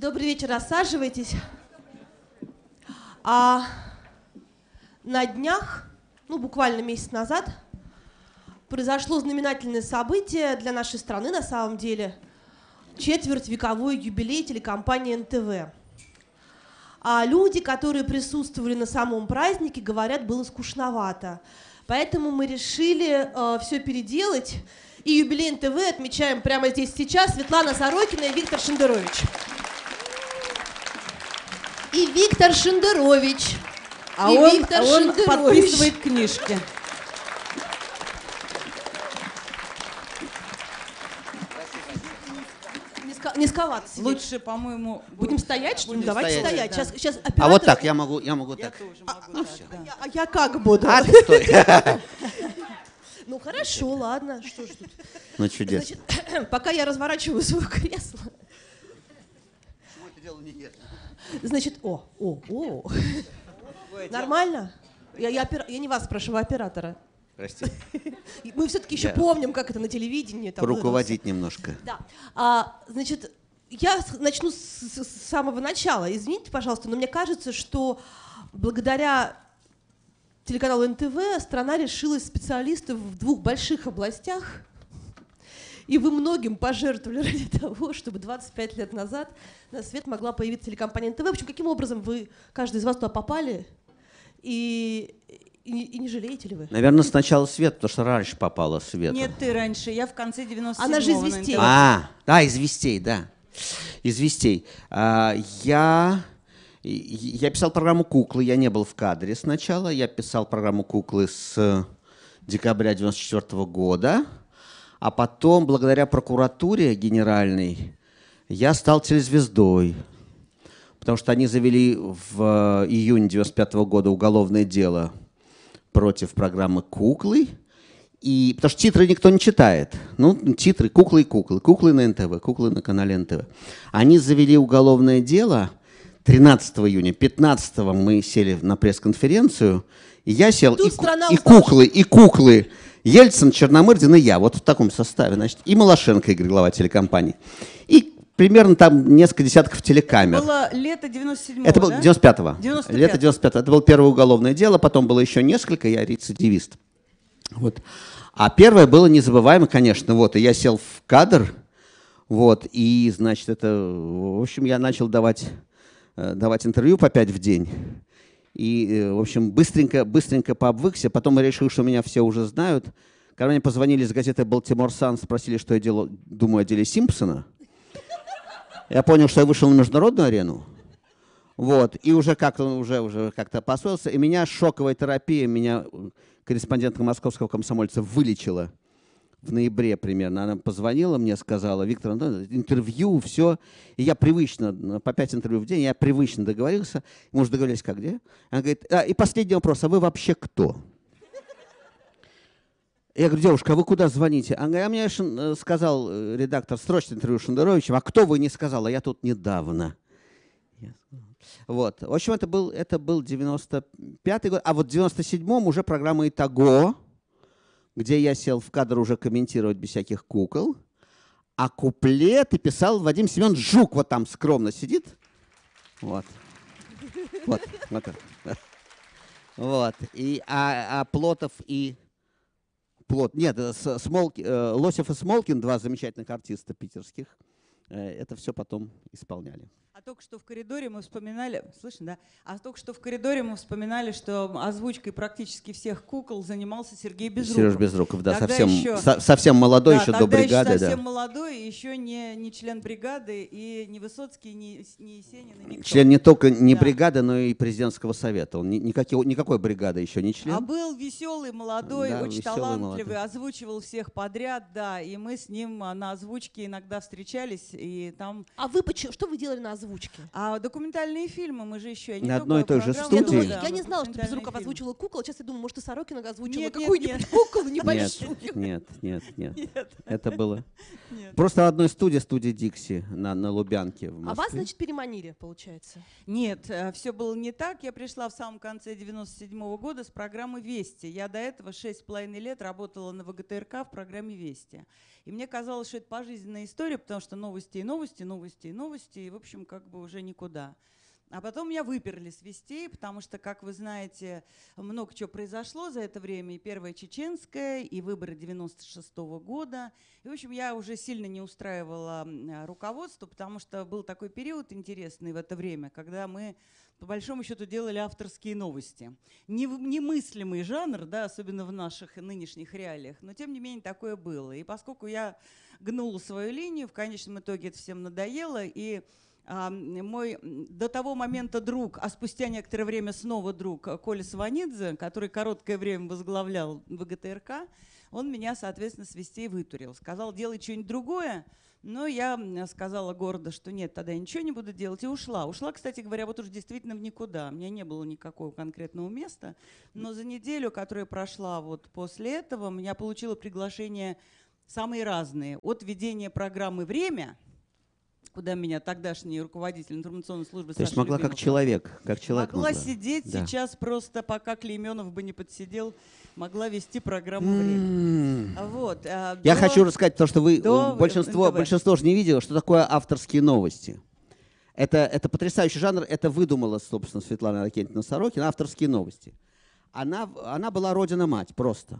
Добрый вечер, рассаживайтесь. А на днях, ну буквально месяц назад, произошло знаменательное событие для нашей страны на самом деле. Четверть вековой юбилей телекомпании НТВ. А люди, которые присутствовали на самом празднике, говорят, было скучновато. Поэтому мы решили э, все переделать. И юбилей НТВ отмечаем прямо здесь сейчас Светлана Сорокина и Виктор Шендерович. И Виктор Шендерович. А и он, Виктор а он подписывает книжки. Низко- низковато сидеть. Лучше, по-моему, Будем стоять, что ли? Будем Давайте стоять, стоять. да. Сейчас, сейчас А оператор... вот так, я могу, я могу Я так. тоже могу ну так, да. Я- А я как буду? А ты стой. Ну хорошо, ладно. Что ж тут? Ну чудесно. Значит, пока я разворачиваю свое кресло, значит, о, о, о, нормально? Я, я, опера- я не вас спрашиваю, оператора. Прости. Мы все-таки еще Я- помним, как это на телевидении. там Руководить немножко. Да. А, значит, я начну с, с- с самого начала. Извините, пожалуйста, но мне кажется, что благодаря телеканалу НТВ страна решилась специалистов в двух больших областях. И вы многим пожертвовали ради того, чтобы 25 лет назад на свет могла появиться телекомпания НТВ. В общем, каким образом вы, каждый из вас туда попали? И, и, не- и не жалеете ли вы? Наверное, сначала свет, потому что раньше попала свет. Нет, ты раньше. Я в конце 97-го. Она же из Вестей. А, да, из вестей, да. Из вестей. А, я, я писал программу «Куклы», я не был в кадре сначала. Я писал программу «Куклы» с декабря 94 года. А потом, благодаря прокуратуре генеральной, я стал телезвездой. Потому что они завели в э, июне 95 года уголовное дело против программы «Куклы». И, потому что титры никто не читает. Ну, титры «Куклы и куклы», «Куклы на НТВ», «Куклы на канале НТВ». Они завели уголовное дело 13 июня. 15 мы сели на пресс-конференцию, и я сел, Тут и, и куклы, и куклы. Ельцин, Черномырдин и я. Вот в таком составе, значит. И Малашенко, Игорь, глава телекомпании. И примерно там несколько десятков телекамер. Было лето 97-го, Это был да? 95-го. 95-го. Лето 95 Это было первое уголовное дело, потом было еще несколько, я рецидивист. Вот. А первое было незабываемо, конечно. Вот, и я сел в кадр, вот, и, значит, это, в общем, я начал давать, э, давать интервью по пять в день. И, э, в общем, быстренько, быстренько пообвыкся. Потом я решил, что меня все уже знают. Когда мне позвонили из газеты «Балтимор Сан», спросили, что я делаю, думаю о деле Симпсона. Я понял, что я вышел на международную арену. Вот, и уже как-то уже, уже как-то посоился. И меня шоковая терапия, меня э, корреспондентка московского комсомольца вылечила в ноябре примерно. Она позвонила мне, сказала, Виктор Антонович, интервью, все. И я привычно, по пять интервью в день, я привычно договорился. Мы уже договорились, как где? Она говорит, «А, и последний вопрос, а вы вообще кто? Я говорю, девушка, а вы куда звоните? Она говорит, а мне Шен- э, сказал э, редактор срочно интервью Шендеровичем, а кто вы не сказал? А я тут недавно. Вот. В общем, это был, это был 95-й год. А вот в 97-м уже программа «Итого», где я сел в кадр уже комментировать без всяких кукол. А куплеты писал Вадим Семен Жук. Вот там скромно сидит. Вот. Вот. Вот. Вот. И, а, а Плотов и... Плот, нет, э, Смолки- э, Лосев и Смолкин, два замечательных артиста питерских, э, это все потом исполняли. А только что в коридоре мы вспоминали, слышно, да? А только что в коридоре мы вспоминали, что озвучкой практически всех кукол занимался Сергей Безруков. Сереж Безруков, да, Тогда совсем, еще- со- совсем молодой, Да, еще до тогда бригады. еще да. совсем молодой, и еще не, не член бригады, и не Высоцкий, не, не Есенин, и никто. Член не только не Да. бригады, но и президентского совета. Он ни- никакой, никакой бригады еще не член. А был веселый, молодой, Да, очень веселый, талантливый, молодой. озвучивал всех подряд, да, и мы с ним на озвучке иногда встречались, и там... А вы почему, что вы делали на озвучке? А документальные фильмы мы же еще... не На одной и той же программы, Я, студии. думаю, да, я не знала, что Безруков озвучивала кукол. Сейчас я думаю, может, и Сорокина озвучила Нет, нет, какую-нибудь куклу небольшую. Нет, нет, нет, нет. Это было нет. просто в одной студии, студии Дикси на, на Лубянке в А вас, Москве. значит, переманили, получается. Нет, все было не так. Я пришла в самом конце 97 года с программы «Вести». Я до этого шесть с половиной лет работала на ВГТРК в программе «Вести». И мне казалось, что это пожизненная история, потому что новости и новости, новости и новости, и, в общем, как бы уже никуда. А потом меня выперли с вестей, потому что, как вы знаете, много чего произошло за это время. И Первая Чеченская, и выборы 96 -го года. И, в общем, я уже сильно не устраивала руководство, потому что был такой период интересный в это время, когда мы по большому счету делали авторские новости. Немыслимый жанр, да, особенно в наших нынешних реалиях, но тем не менее такое было. И поскольку я гнула свою линию, в конечном итоге это всем надоело, и мой до того момента друг, а спустя некоторое время снова друг Коля Сванидзе, который короткое время возглавлял ВГТРК, он меня, соответственно, с вестей вытурил. Сказал, делай что-нибудь другое. Но я сказала гордо, что нет, тогда я ничего не буду делать, и ушла. Ушла, кстати говоря, вот уже действительно в никуда. У меня не было никакого конкретного места. Но за неделю, которая прошла вот после этого, я получила приглашение самые разные. От ведения программы «Время», куда меня тогдашний руководитель информационной службы То есть могла как человек, как человек могла. могла. сидеть Да. сейчас просто, пока Клейменов бы не подсидел, могла вести программу «Время». М. Вот, а, Я до- хочу рассказать, потому что вы, до э, большинство, НТВ. большинство же не видело, что такое авторские новости. Это, это потрясающий жанр, это выдумала, собственно, Светлана Ракентьевна Сорокина, авторские новости. Она, она была родина-мать, просто.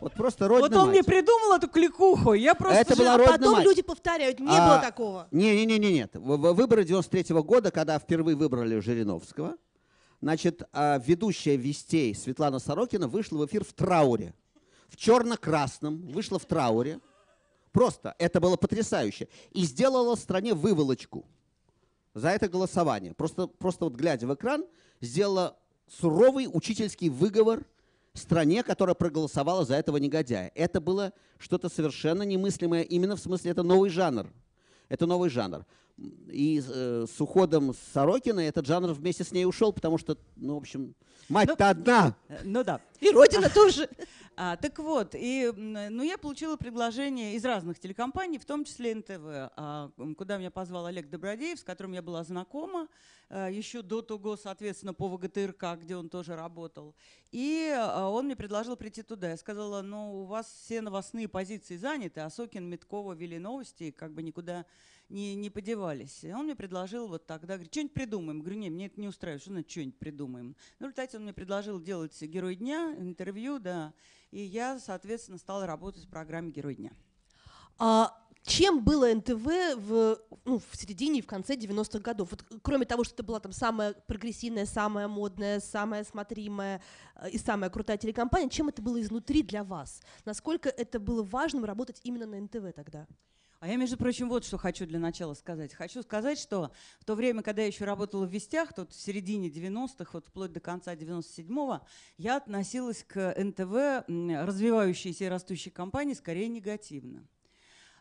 Вот просто Вот он мне придумал эту кликуху, я просто... Это же- была А родина потом мать. люди повторяют, не А, было такого. Не-не-не, нет. В- в- Выборы 93 года, когда впервые выбрали Жириновского, значит, а, ведущая вестей Светлана Сорокина вышла в эфир в трауре. В черно-красном, вышла в трауре. Просто, это было потрясающе. И сделала стране выволочку за это голосование. Просто, просто вот глядя в экран, сделала суровый учительский выговор стране, которая проголосовала за этого негодяя. Это было что-то совершенно немыслимое, именно в смысле это новый жанр. Это новый жанр. И э, с уходом Сорокина этот жанр вместе с ней ушел, потому что, ну, в общем, мать-то одна. Э, Ну да. И Родина тоже. А, так вот, и, ну, я получила приглашение из разных телекомпаний, в том числе НТВ, а, куда меня позвал Олег Добродеев, с которым я была знакома а, еще до того, соответственно, по ВГТРК, где он тоже работал. И а, он мне предложил прийти туда. Я сказала, ну, у вас все новостные позиции заняты, а Сокин, Миткова вели новости, как бы никуда не, не подевались. И он мне предложил вот тогда, говорит, что-нибудь придумаем. Говорю, не, мне это не устраивает, что значит что-нибудь придумаем. Ну, в результате он мне предложил делать «Герой дня», интервью, да. И я, соответственно, стала работать в программе «Герой дня». А чем было НТВ в, ну, в середине и в конце 90-х годов? Вот, кроме того, что это была там самая прогрессивная, самая модная, самая смотримая э, и самая крутая телекомпания, чем это было изнутри для вас? Насколько это было важным работать именно на НТВ тогда? А я, между прочим, вот что хочу для начала сказать. Хочу сказать, что в то время, когда я еще работала в «Вестях», тут в середине 90-х, вот вплоть до конца 97-го, я относилась к НТВ, развивающейся и растущей компании, скорее негативно.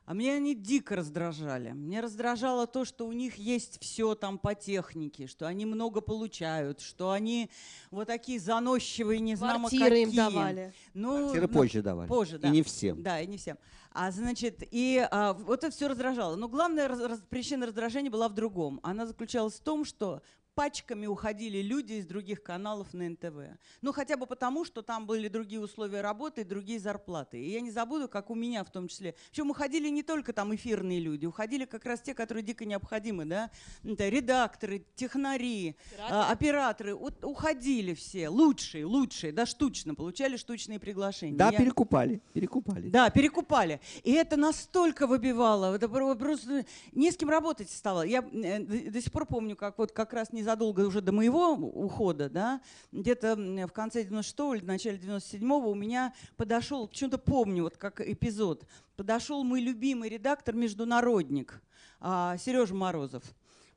А меня они дико раздражали. Мне раздражало то, что у них есть все там по технике, что они много получают, что они вот такие заносчивые, не знамо Квартиры им какие. давали. Ну, Квартиры ну, позже давали. Позже, И да. не всем. Да, и не всем. А значит, и а, вот это все раздражало. Но главная раз- раз- причина раздражения была в другом. Она заключалась в том, что пачками уходили люди из других каналов на НТВ. Ну, хотя бы потому, что там были другие условия работы и другие зарплаты. И я не забуду, как у меня в том числе. Причем уходили не только там эфирные люди, уходили как раз те, которые дико необходимы, да, это редакторы, технари, а, операторы, Вот уходили все, лучшие, лучшие, да, штучно, получали штучные приглашения. Да, Я- перекупали, перекупали. да, перекупали. И это настолько выбивало, это про- просто не с кем работать стало. Я э, до сих пор помню, как вот как раз незадолго уже до моего ухода, да, где-то в конце 96-го или в начале 97-го у меня подошел, почему-то помню, вот как эпизод, подошел мой любимый редактор «Международник» Сережа Морозов.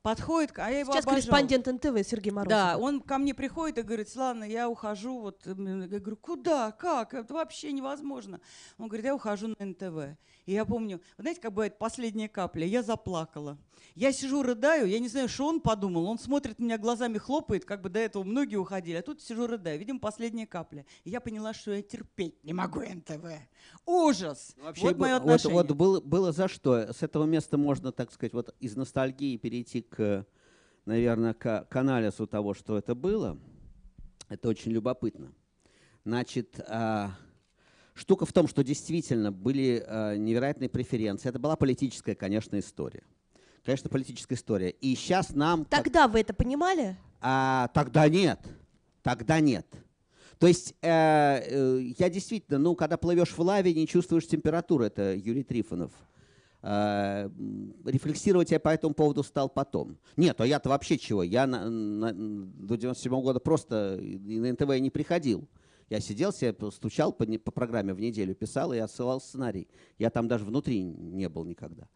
Подходит, а я его Сейчас обожала. корреспондент НТВ Сергей Морозов. Да, он ко мне приходит и говорит, Славна, я ухожу, вот, я говорю, куда, как, это вообще невозможно. Он говорит, я ухожу на НТВ. И я помню, вы знаете, как бывает последняя капля, я заплакала. Я сижу, рыдаю, я не знаю, что он подумал, он смотрит на меня глазами, хлопает, как бы до этого многие уходили, а тут сижу, рыдаю, видимо, последняя капля. И я поняла, что я терпеть не могу НТВ. Ужас! Вообще, вот мое б- вот, отношение. вот было, было за что. С этого места можно, так сказать, вот из ностальгии перейти к, наверное, к, к анализу того, что это было. Это очень любопытно. Значит, а, Штука в том, что действительно были э, невероятные преференции. Это была политическая, конечно, история. Конечно, политическая история. И сейчас нам... Тогда как... вы это понимали? А, тогда нет. Тогда нет. То есть э, э, я действительно, ну, когда плывешь в лаве, не чувствуешь температуры. Это Юрий Трифонов. Э, рефлексировать я по этому поводу стал потом. Нет, а я-то вообще чего? Я на, на, до 97 -го года просто на НТВ не приходил. Я сидел себе, стучал по, по программе в неделю, писал и отсылал сценарий. Я там даже внутри не был никогда.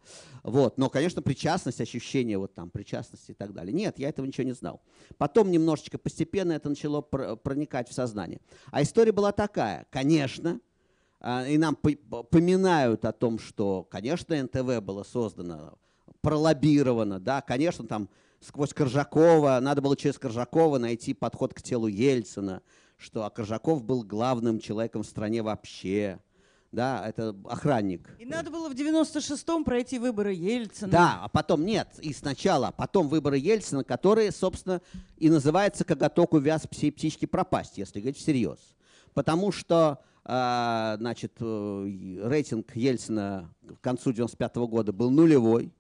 Вот. Но, конечно, причастность, ощущение вот там причастности и так далее. Нет, я этого ничего не знал. Потом немножечко постепенно это начало проникать в сознание. А история была такая. Конечно, а, и нам поминают о том, что, конечно, НТВ было создано, пролоббировано, да, конечно, там сквозь Коржакова, надо было через Коржакова найти подход к телу Ельцина, что а Коржаков был главным человеком в стране вообще. Да, это охранник. И надо было в 96-м пройти выборы Ельцина. Да, а потом нет, и сначала, а потом выборы Ельцина, которые, собственно, и называются «Коготок увяз пси птички пропасть», если говорить всерьез. Потому что, э, значит, э, рейтинг Ельцина к концу 95 -го года был нулевой.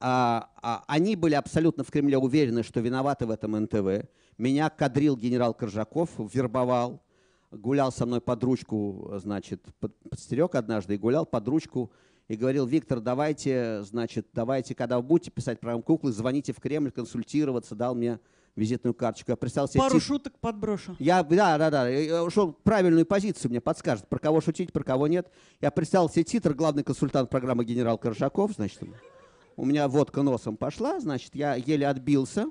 А, а, они были абсолютно в Кремле уверены, что виноваты в этом НТВ. Меня кадрил генерал Коржаков, вербовал, гулял со мной под ручку, значит, подстерег однажды и гулял под ручку и говорил, Виктор, давайте, значит, давайте, когда вы будете писать программу «Куклы», звоните в Кремль, консультироваться, дал мне визитную карточку. Я представил себе Пару тип... шуток подброшу. Я, да, да, да. Что правильную позицию мне подскажет, про кого шутить, про кого нет. Я представил себе титр, главный консультант программы генерал Коржаков, значит, у меня водка носом пошла, значит, я еле отбился.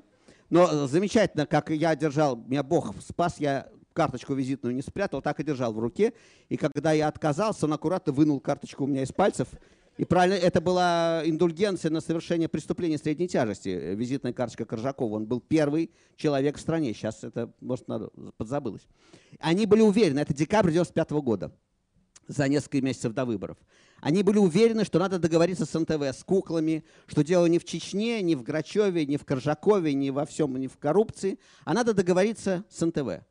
Но замечательно, как я держал, меня Бог спас, я карточку визитную не спрятал, так и держал в руке. И когда я отказался, он аккуратно вынул карточку у меня из пальцев. И правильно, это была индульгенция на совершение преступления средней тяжести. Визитная карточка Коржакова. Он был первый человек в стране. Сейчас это, может, надо, подзабылось. Они были уверены, это декабрь 95 года, за несколько месяцев до выборов. Они были уверены, что надо договориться с НТВ, с куклами, что дело не в Чечне, не в Грачеве, не в Коржакове, не во всем, не в коррупции, а надо договориться с НТВ.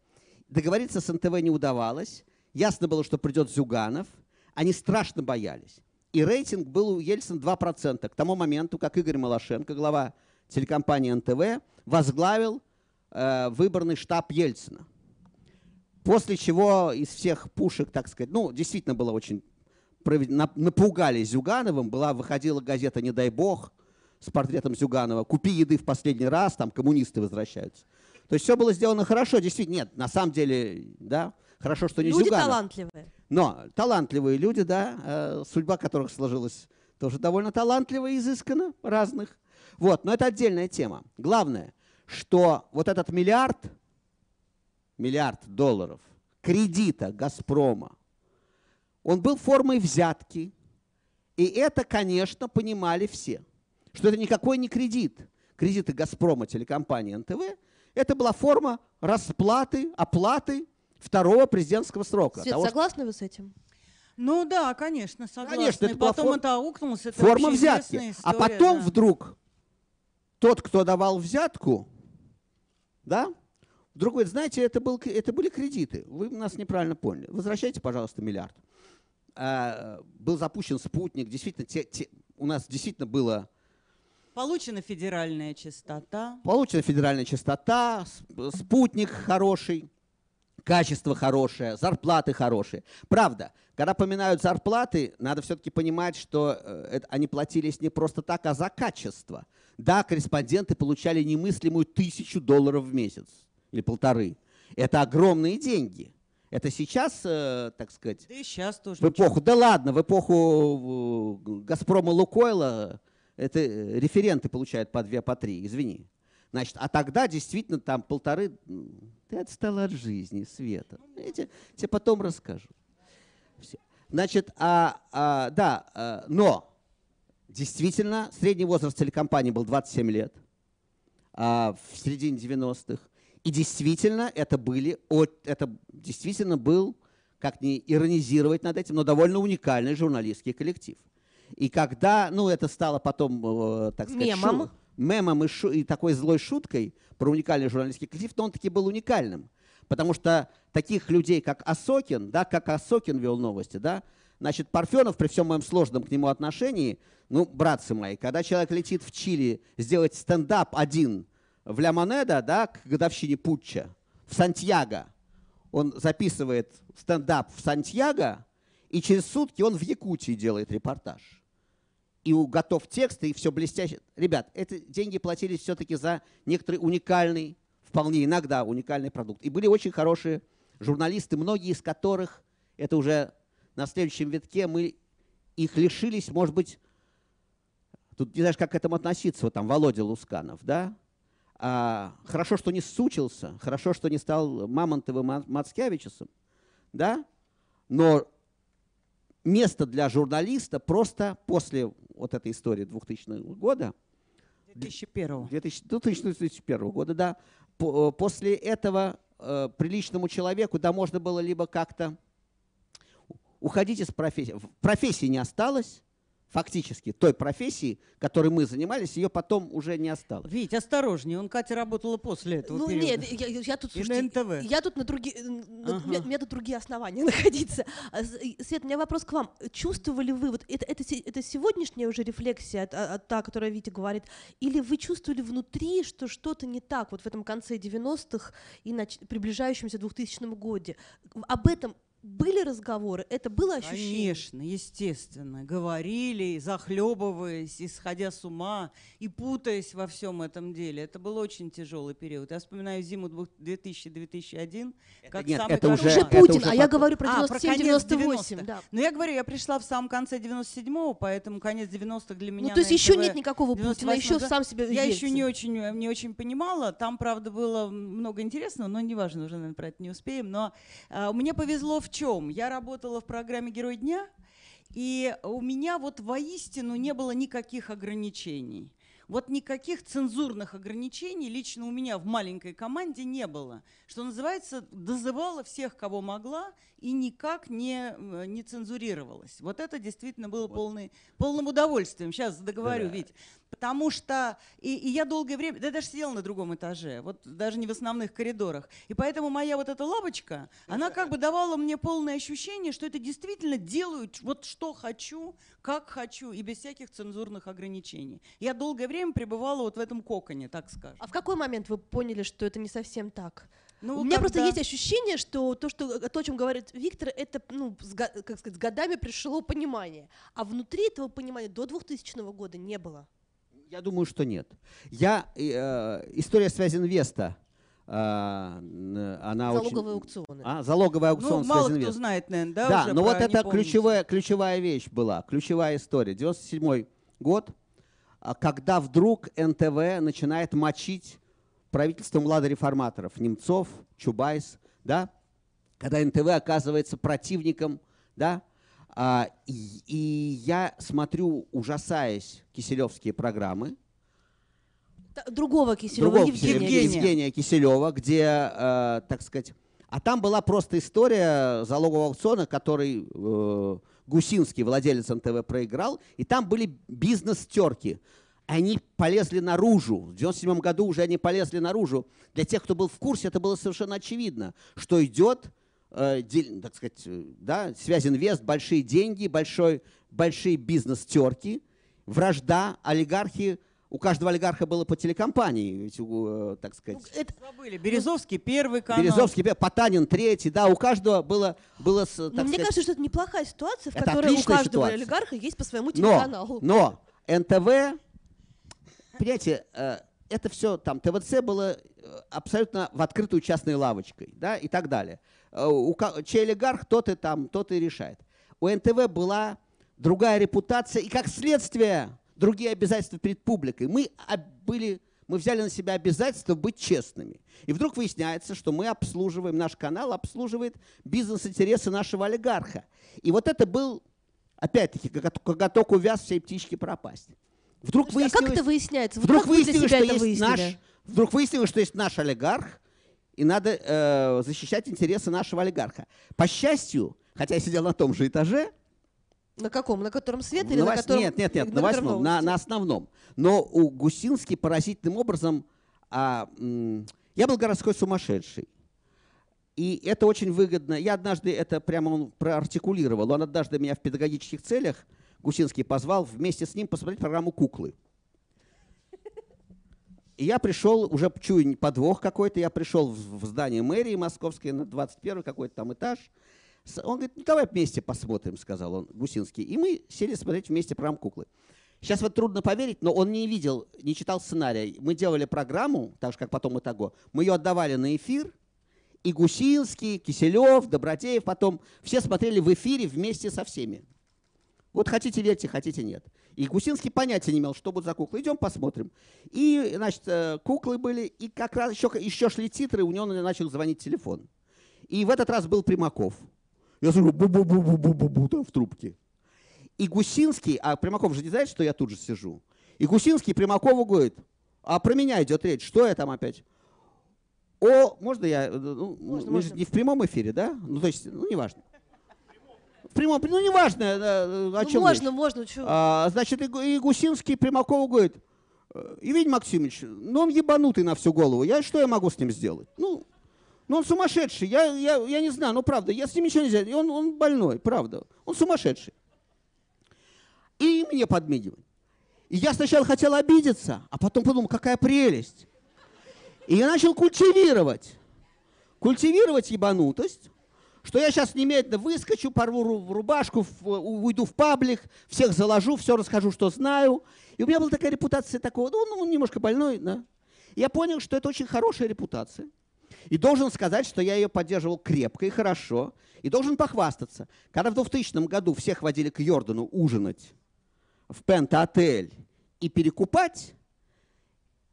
Договориться с НТВ не удавалось. Ясно было, что придет Зюганов. Они страшно боялись. И рейтинг был у Ельцина 2%. К тому моменту, как Игорь Малашенко, глава телекомпании НТВ, возглавил э, выборный штаб Ельцина. После чего из всех пушек, так сказать, ну, действительно было очень напугали Зюгановым, была, выходила газета «Не дай бог» с портретом Зюганова, «Купи еды в последний раз», там коммунисты возвращаются. То есть все было сделано хорошо, действительно, нет, на самом деле, да, хорошо, что не люди Зюганов. талантливые. Но талантливые люди, да, э, судьба которых сложилась тоже довольно талантливо и изысканно, разных. Вот, но это отдельная тема. Главное, что вот этот миллиард, миллиард долларов кредита «Газпрома» Он был формой взятки. И это, конечно, понимали все. Что это никакой не кредит. Кредиты «Газпрома» телекомпании НТВ – это была форма расплаты, оплаты второго президентского срока. Свет, того, согласны вы с этим? Ну да, конечно, согласна. Конечно, это потом форм... это аукнулось. Это форма взятки. История, а потом да. вдруг тот, кто давал взятку, да, вдруг говорит, знаете, это, был, это были кредиты. Вы нас неправильно поняли. Возвращайте, пожалуйста, миллиард. А, был запущен спутник, действительно, те, те, у нас действительно было... Получена федеральная частота. Получена федеральная частота, спутник хороший, качество хорошее, зарплаты хорошие. Правда, когда поминают зарплаты, надо все-таки понимать, что э, это, они платились не просто так, а за качество. Да, корреспонденты получали немыслимую тысячу долларов в месяц или полторы. Это огромные деньги. Это сейчас, э, так сказать, да и сейчас тоже в эпоху, да ладно, в эпоху э, Газпрома Лукойла это э, референты получают по две, по три, извини. Значит, а тогда действительно там полторы... Ты отстала от жизни, Света. Я тебе, тебе потом расскажу. Все. Значит, а, а, да, а, но действительно средний возраст телекомпании был 27 лет а, в середине 90-х. И действительно, это были, это действительно был, как не иронизировать над этим, но довольно уникальный журналистский коллектив. И когда, ну, это стало потом, э, так сказать, мемом, шу, мемом и, шу, и такой злой шуткой про уникальный журналистский коллектив, то он таки был уникальным. Потому что таких людей, как Осокин, да, как Осокин вел новости, да, значит, Парфенов, при всем моем сложном к нему отношении, ну, братцы мои, когда человек летит в Чили сделать стендап один в Ля Монеда, да, к годовщине путча, в Сантьяго, он записывает стендап в Сантьяго, и через сутки он в Якутии делает репортаж. И готов текст, и все блестяще. Ребят, эти деньги платились все-таки за некоторый уникальный, вполне иногда уникальный продукт. И были очень хорошие журналисты, многие из которых, это уже на следующем витке, мы их лишились, может быть, тут не знаешь, как к этому относиться, вот там Володя Лусканов, да? А, хорошо, что не сучился, хорошо, что не стал Мамонтовым Мацкевичусом, да? Но место для журналиста просто после вот этой истории 2000 года, 2001. 2000, 2001 года, да. После этого э, приличному человеку, да, можно было либо как-то уходить из профессии. Профессии не осталось, фактически той профессии, которой мы занимались, ее потом уже не осталось. Вить, осторожнее, он Катя работала после этого Ну периода. нет, я, я тут, слушайте, на НТВ. я тут на другие, Ага. у, меня, у меня тут другие основания находиться. А, Свет, у меня вопрос к вам. Чувствовали вы, вот это, это, это сегодняшняя уже рефлексия, от- от та, о которой Витя говорит, или вы чувствовали внутри, что что-то не так вот в этом конце 90-х и нач- приближающемся 2000 году? Об этом были разговоры? Это было ощущение? Конечно, естественно. Говорили, захлебываясь, исходя с ума и путаясь во всем этом деле. Это был очень тяжелый период. Я вспоминаю зиму 2000-2001 как нет, самый это уже- Уже это Путин, уже а я говорю про А, про конец 97-98. 90-х. Да. Но я говорю, я пришла в самом конце 97-го, поэтому конец 90-х для меня Ну, то есть еще нет никакого Путина, 98 еще да. сам себе Я еще не очень, не очень понимала. Там, правда, было много интересного, но неважно, уже, наверное, про это не успеем. Но а, мне повезло в чем? Я работала в программе «Герой дня», и у меня вот воистину не было никаких ограничений. Вот никаких цензурных ограничений лично у меня в маленькой команде не было. Что называется, дозывала всех, кого могла, и никак не, э, не цензурировалась. Вот это действительно было полный, полным удовольствием. Сейчас договорю, Да. Вить. Потому что и, и я долгое время, да я даже сидела на другом этаже, вот даже не в основных коридорах. И поэтому моя вот эта лавочка, она как бы давала мне полное ощущение, что это действительно делаю вот что хочу, как хочу, и без всяких цензурных ограничений. Я долгое время пребывала вот в этом коконе, так скажем. А в какой момент вы поняли, что это не совсем так? Ну, У меня просто когда- есть ощущение, что то, что, то, о чем говорит Виктор, это ну, с, га- как сказать, с годами пришло понимание. А внутри этого понимания до 2000 года не было. Я думаю, что нет. Я, э, история связинвеста, э, н- она Залоговые очень... аукционы. А, залоговый аукцион Ну, мало кто знает, наверное, да, Да, уже но вот это ключевая, ключевая вещь была, ключевая история. 97 год, а, когда вдруг НТВ начинает мочить правительство младореформаторов, Немцов, Чубайс, да, когда НТВ оказывается противником, да, а, и, и я смотрю, ужасаясь, киселевские программы, Другого Киселева, другого Евгения. Евгения. Евгения Киселева, где, э, так сказать, а там была просто история залогового аукциона, который э, Гусинский, владелец НТВ, проиграл, и там были бизнес-терки. Они полезли наружу. В 97 году уже они полезли наружу. Для тех, кто был в курсе, это было совершенно очевидно, что идет, так сказать, э, да, связинвест, большие деньги, большой, большие бизнес-терки, вражда, олигархи. У каждого олигарха было по телекомпании, ведь, э, так сказать. Ну, это- Забыли. Березовский первый канал. Березовский, пе- Потанин третий, да, у каждого было, было Но так мне сказать, кажется, что это неплохая ситуация, в Это которой у каждого ситуация. олигарха есть по своему но, телеканалу. но НТВ, понимаете, э, это все там, ТВЦ было э, абсолютно в открытую частной лавочкой, да, и так далее. Э, У, чей олигарх, тот и там, тот и решает. У НТВ была другая репутация, и как следствие другие обязательства перед публикой. Мы были, мы взяли на себя обязательство быть честными. И вдруг выясняется, что мы обслуживаем, наш канал обслуживает бизнес-интересы нашего олигарха. И вот это был, опять-таки, только увяз всей птички пропасть. Вдруг а как это выясняется? Вдруг для выяснилось, что есть выяснили? наш, вдруг выяснилось, что есть наш олигарх, и надо э, защищать интересы нашего олигарха. По счастью, хотя я сидел на том же этаже, На каком? На котором свет или на на вось- котором... Нет, нет, нет, на котором восьмом, на, на основном. Но у Гусинский поразительным образом... а, я был городской сумасшедший. И это очень выгодно. Я однажды это прямо он проартикулировал. Он однажды меня в педагогических целях, Гусинский позвал вместе с ним посмотреть программу «Куклы». И я пришел, уже чую подвох какой-то, я пришел в здание мэрии московской на 21 какой-то там этаж. Он говорит, ну давай вместе посмотрим, сказал он, Гусинский. И мы сели смотреть вместе программу «Куклы». Сейчас вот трудно поверить, но он не видел, не читал сценария. Мы делали программу, так же, как потом Итого. Мы ее отдавали на эфир, и Гусинский, Киселев, Добродеев потом все смотрели в эфире вместе со всеми. Вот хотите верьте, хотите нет. И Гусинский понятия не имел, что будут за куклы. Идем посмотрим. И, значит, э, куклы были, и как раз еще, еще шли титры, у него начал звонить телефон. И в этот раз был Примаков. Я слышу бу-бу-бу-бу-бу-бу там в трубке. И Гусинский, а Примаков же не знает, что я тут же сижу. И Гусинский Примакову говорит, а про меня идет речь, что я там опять? О, можно я, э, ну, можно, можно. не в прямом эфире, да? Ну, то есть, ну, неважно. В прямом, ну, неважно, э, э, о ну, чем можно, речь. можно, что? А, значит, и, Гусинский Примакову говорит, Евгений Максимович, ну, он ебанутый на всю голову, я, что я могу с ним сделать? Ну, ну он сумасшедший, я, я, я не знаю, ну, правда, я с ним ничего не сделаю, он, он больной, правда, он сумасшедший и мне подмигивает. И я сначала хотел обидеться, а потом подумал, какая прелесть. И я начал культивировать. Культивировать ебанутость, что я сейчас немедленно выскочу, порву рубашку, уйду в паблик, всех заложу, все расскажу, что знаю. И у меня была такая репутация такого, ну, ну немножко больной, да. Я понял, что это очень хорошая репутация. И должен сказать, что я ее поддерживал крепко и хорошо. И должен похвастаться. Когда в 2000 году всех водили к Йордану ужинать, в пента-отель и перекупать,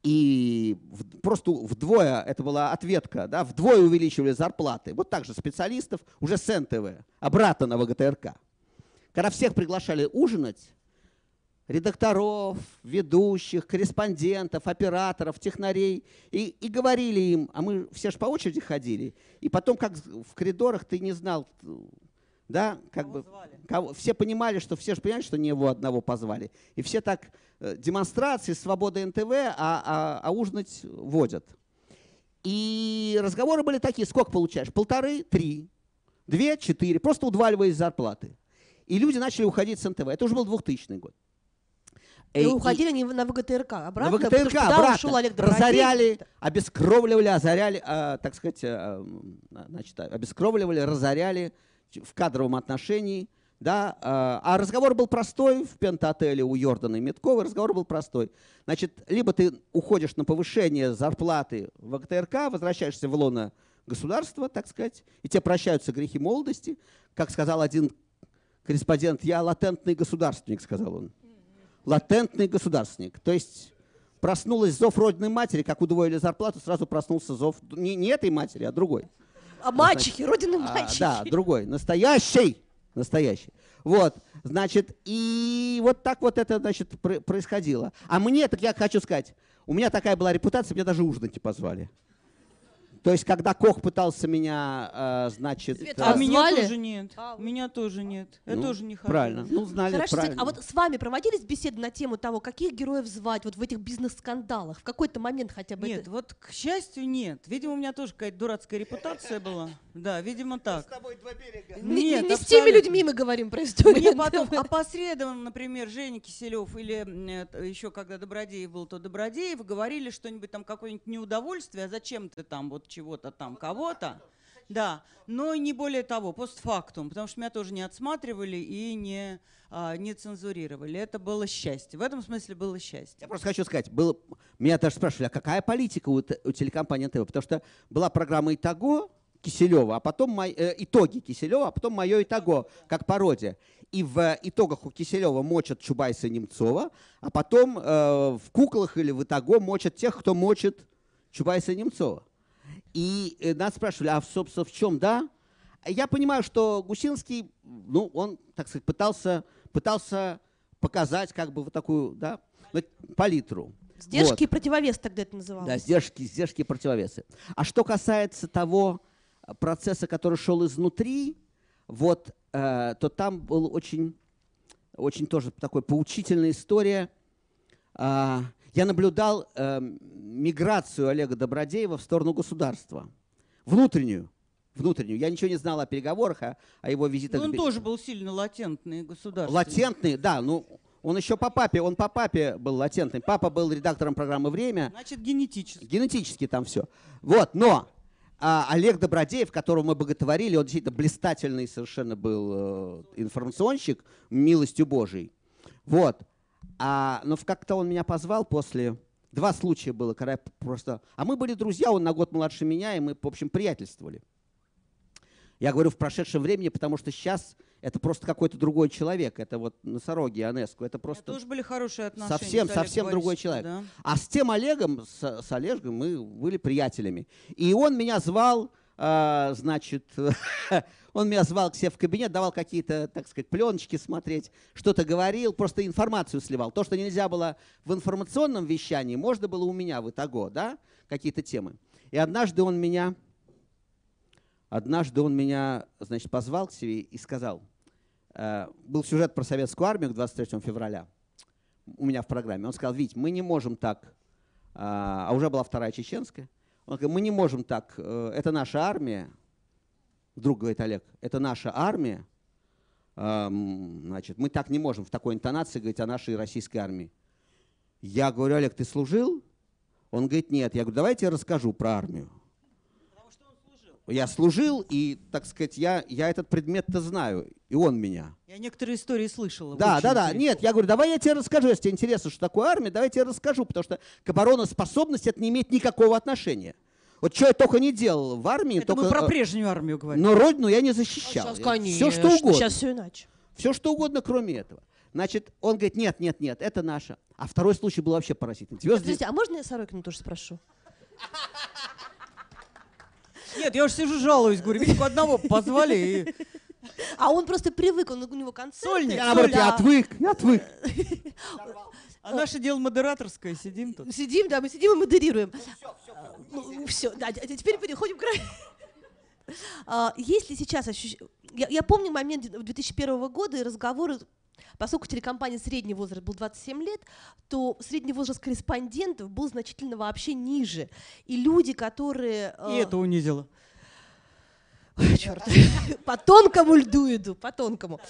и просто вдвое, это была ответка, да, вдвое увеличивали зарплаты. Вот так же специалистов уже с обратно на ВГТРК. Когда всех приглашали ужинать, редакторов, ведущих, корреспондентов, операторов, технарей, и, и говорили им, а мы все же по очереди ходили, и потом, как в коридорах, ты не знал, да, как кого бы кого, все понимали, что все же понимали, что не его одного позвали. И все так э, демонстрации, свобода НТВ, а, а, а ужинать водят. И разговоры были такие, сколько получаешь? Полторы, три, две, четыре, просто удваиваясь зарплаты. И люди начали уходить с НТВ. Это уже был 2000 год. И, и уходили они на ВГТРК обратно, на ВГТРК обратно. ушел Олег Разоряли, обескровливали, озаряли, э, так сказать, э, значит, обескровливали, разоряли в кадровом отношении. Да, а, а разговор был простой в пентотеле у Йордана и Меткова. Разговор был простой. Значит, либо ты уходишь на повышение зарплаты в ГТРК, возвращаешься в лоно государства, так сказать, и тебе прощаются грехи молодости. Как сказал один корреспондент, я латентный государственник, сказал он. Латентный государственник. То есть проснулась зов родной матери, как удвоили зарплату, сразу проснулся зов не, не этой матери, а другой. А мальчики, родины мальчики. А, да, другой, настоящий, настоящий. Вот, значит, и вот так вот это, значит, происходило. А мне, так я хочу сказать, у меня такая была репутация, меня даже ужинать не позвали. То есть, когда Кох пытался меня, э, значит... Света, а, а меня тоже нет. А, меня тоже нет. Я ну, тоже не хочу. Правильно. Ну, знали, Хорошо, правильно. а вот с вами проводились беседы на тему того, каких героев звать вот в этих бизнес-скандалах? В какой-то момент хотя бы Нет, это... вот к счастью нет. Видимо, у меня тоже какая-то дурацкая репутация была. Да, видимо так. С тобой два берега. Нет, не, не с теми людьми мы говорим про историю. Мне потом опосредованно, например, Женя Киселев или еще когда Добродеев был, то Добродеев говорили что-нибудь там, какое-нибудь неудовольствие, а зачем ты там вот чего-то там, кого-то. Да, но не более того, постфактум, потому что меня тоже не отсматривали и не, а, не цензурировали. Это было счастье. В этом смысле было счастье. Я просто хочу сказать, было, меня даже спрашивали, а какая политика у, у телекомпании НТВ? Потому что была программа «Итого», Киселева, а потом мой, э, итоги Киселева, а потом мое итого, как пародия. И в итогах у Киселева мочат Чубайса и Немцова, а потом э, в куклах или в итого мочат тех, кто мочит Чубайса и Немцова. И э, нас спрашивали, а, собственно, в чем, да? Я понимаю, что Гусинский, ну, он, так сказать, пытался, пытался показать как бы вот такую, да, палитру. Сдержки вот. и противовес тогда это называлось. Да, сдержки, сдержки и противовесы. А что касается того процесса, который шел изнутри, вот, э, то там был очень, очень тоже такой поучительная история. Э, я наблюдал э, миграцию Олега Добродеева в сторону государства, внутреннюю. внутреннюю. Я ничего не знал о переговорах, о, о его визитах. Но он к Бе- тоже был сильно латентный государственный. Латентный, да, ну он еще по папе, он по папе был латентный. Папа был редактором программы «Время». Значит, генетически. Генетически там все. Вот, но а, Олег Добродеев, которого мы боготворили, он действительно блистательный совершенно был э, информационщик, милостью Божией. Вот. А, но как-то он меня позвал после... Два случая было, когда я просто... А мы были друзья, он на год младше меня, и мы, в общем, приятельствовали. Я говорю в прошедшем времени, потому что сейчас это просто какой-то другой человек. Это вот носороги Ионеску. Это просто... тоже были хорошие отношения. Совсем- совсем другой человек. да. А с тем Олегом, с, с Олежком мы были приятелями. И он меня звал, а, значит, он меня звал к себе в кабинет, давал какие-то, так сказать, пленочки смотреть, что-то говорил, просто информацию сливал. То, что нельзя было в информационном вещании, можно было у меня в Итаго, да, какие-то темы. И однажды он меня, однажды он меня, значит, позвал к себе и сказал, э, был сюжет про советскую армию к 23 февраля у меня в программе. Он сказал, Вить, мы не можем так, а, а уже была вторая чеченская, он говорит, мы не можем так, э, это наша армия, вдруг говорит Олег, это наша армия, значит, мы так не можем в такой интонации говорить о нашей российской армии. Я говорю, Олег, ты служил? Он говорит, нет. Я говорю, давайте я расскажу про армию. Я служил, и, так сказать, я, я этот предмет-то знаю, и он меня. Я некоторые истории слышала. Да, да, да. интересно. Нет, я говорю, давай я тебе расскажу, если тебе интересно, что такое армия, давай я тебе расскажу, потому что к обороноспособности это не имеет никакого отношения. Вот что я только не делал в армии, Это только, мы про э, прежнюю армию говорим. но родину я не защищал. Сейчас, Я- конечно. Все что угодно. Сейчас все иначе. Все что угодно, кроме этого. Значит, он говорит, нет, нет, нет, это наше. А второй случай был вообще поразительный. Звезды... Подождите, а можно я Сорокину тоже спрошу? Нет, я уже сижу жалуюсь, говорю, Витьку одного позвали и... А он просто привык, он, у него концерты. Сольник. Я, наоборот, я Да. отвык, я отвык. А наше дело модераторское, сидим тут. Сидим, да, мы сидим и модерируем. все, да, а теперь переходим к... А, Есть ли сейчас ощущение... Я, я помню момент 2001 года и разговоры, поскольку телекомпания «Средний возраст» был 27 лет, то средний возраст корреспондентов был значительно вообще ниже. И люди, которые... И это унизило. Ой, черт. По тонкому льду иду, по тонкому.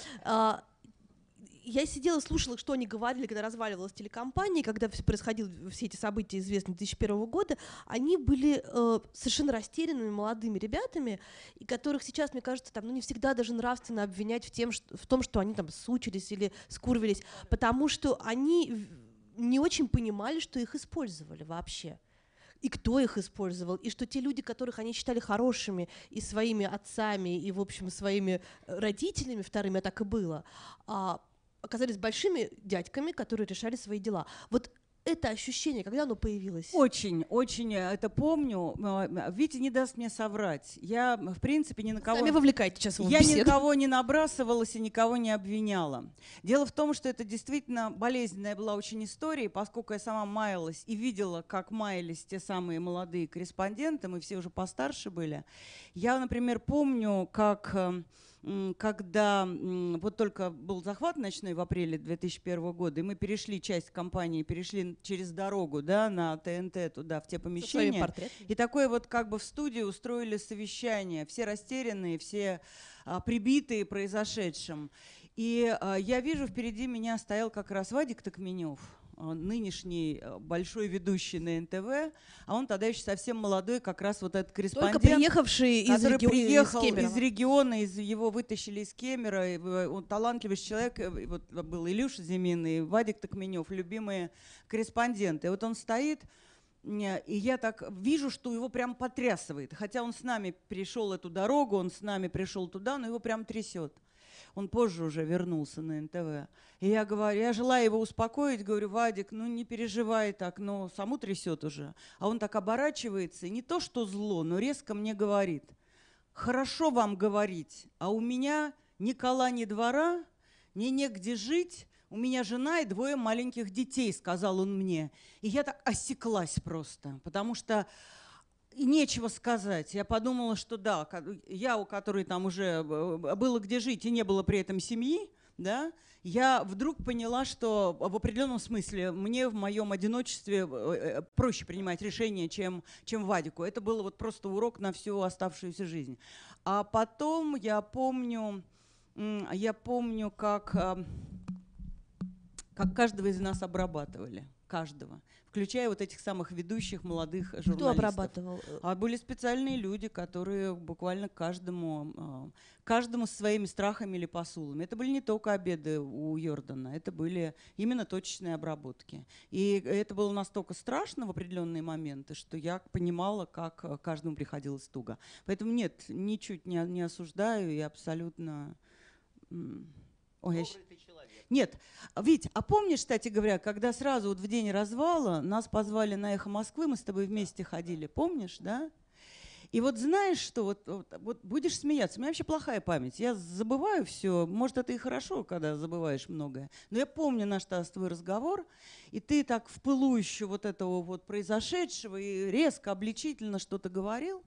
Я сидела, слушала, что они говорили, когда разваливалась телекомпания, когда вс- происходили все эти события, известные 2001 года. Они были э, совершенно растерянными молодыми ребятами, и которых сейчас, мне кажется, там, ну, не всегда даже нравственно обвинять в, тем, что, в том, что они там сучились или скурвились, потому что они не очень понимали, что их использовали вообще и кто их использовал, и что те люди, которых они считали хорошими и своими отцами, и, в общем, своими э, родителями вторыми, а так и было, а, оказались большими дядьками, которые решали свои дела. Вот это ощущение, когда оно появилось? Очень, очень э, это помню. Витя не даст мне соврать. Я, в принципе, ни на кого... Сами вовлекаете сейчас Я беседу. никого не набрасывалась и никого не обвиняла. Дело в том, что это действительно болезненная была очень история, поскольку я сама маялась и видела, как маялись те самые молодые корреспонденты, мы все уже постарше были. Я, например, помню, как э, м, когда вот только был захват ночной в апреле 2001 года, и мы перешли, часть компании перешли через дорогу да, на ТНТ туда, в те помещения. И такое вот как бы в студии устроили совещание. Все растерянные, все а, прибитые произошедшим. И а, я вижу, впереди меня стоял как раз Вадик Токменев, нынешний а, большой ведущий на НТВ, а он тогда еще совсем молодой, как раз вот этот Только корреспондент. приехавший из, который реги- приехал из из, региона, из, его вытащили из Кемера, и, э, он талантливый человек, э, и вот был Илюша Зимин и Вадик Токменев, любимые корреспонденты. И вот он стоит, И я так вижу, что его прям потрясывает. Хотя он с нами пришел эту дорогу, он с нами пришел туда, но его прям трясет. Он позже уже вернулся на НТВ. И я говорю, я желаю его успокоить, говорю, Вадик, ну не переживай так, но саму трясет уже. А он так оборачивается, и не то что зло, но резко мне говорит, хорошо вам говорить, а у меня ни кола, ни двора, ни негде жить, у меня жена и двое маленьких детей, сказал он мне. И я так осеклась просто, потому что и нечего сказать. Я подумала, что да, я, у которой там уже э, было где жить и не было при этом семьи, да, я вдруг поняла, что в определенном смысле мне в моем одиночестве э, проще принимать решения, чем, чем Вадику. Это было вот просто урок на всю оставшуюся жизнь. А потом я помню, я помню, как, как каждого из нас обрабатывали. Каждого включая вот этих самых ведущих молодых журналистов. Кто обрабатывал? А были специальные люди, которые буквально каждому, а, каждому со своими страхами или посулами. Это были не только обеды у Йордана, это были именно точечные обработки. И это было настолько страшно в определенные моменты, что я понимала, как каждому приходилось туго. Поэтому нет, ничуть не, не осуждаю и абсолютно... Ой, я... Нет, Вить, а помнишь, кстати говоря, когда сразу вот в день развала нас позвали на «Эхо Москвы», мы с тобой вместе ходили, помнишь, да? И вот знаешь что, вот, вот, вот будешь смеяться, у меня вообще плохая память, я забываю все, может это и хорошо, когда забываешь многое, но я помню наш твой разговор, и ты так в пылу еще вот этого вот произошедшего и резко, обличительно что-то говорил,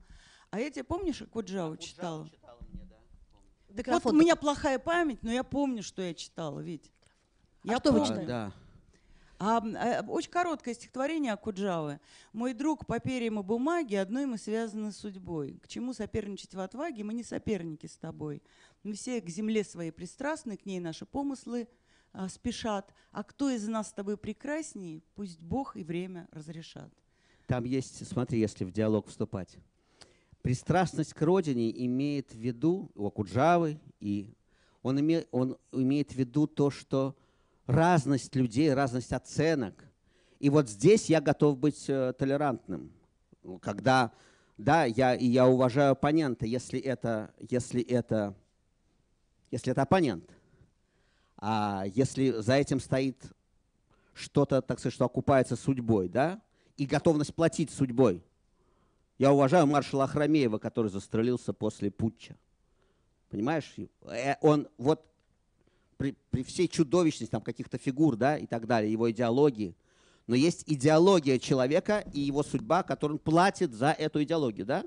а я тебе помнишь, Акуджаву читала? читала так вот у меня плохая память, но я помню, что я читала, ведь. А я что помню. вы читали? Да. А, а, очень короткое стихотворение Акуджавы. «Мой друг по перьям и бумаге, одной мы связаны судьбой. К чему соперничать в отваге? Мы не соперники с тобой. Мы все к земле своей пристрастны, к ней наши помыслы а, спешат. А кто из нас с тобой прекрасней, пусть Бог и время разрешат». Там есть, смотри, если в диалог вступать. Пристрастность к родине имеет в виду, у Акуджавы, и он, име, он имеет в виду то, что разность людей, разность оценок. И вот здесь я готов быть э, толерантным, когда, да, я, и я уважаю оппонента, если это, если это, если это оппонент. А если за этим стоит что-то, так сказать, что окупается судьбой, да, и готовность платить судьбой, я уважаю маршала Ахрамеева, который застрелился после путча. Понимаешь? Э, он вот при, при всей чудовищности там каких-то фигур, да, и так далее, его идеологии, но есть идеология человека и его судьба, которую он платит за эту идеологию, да?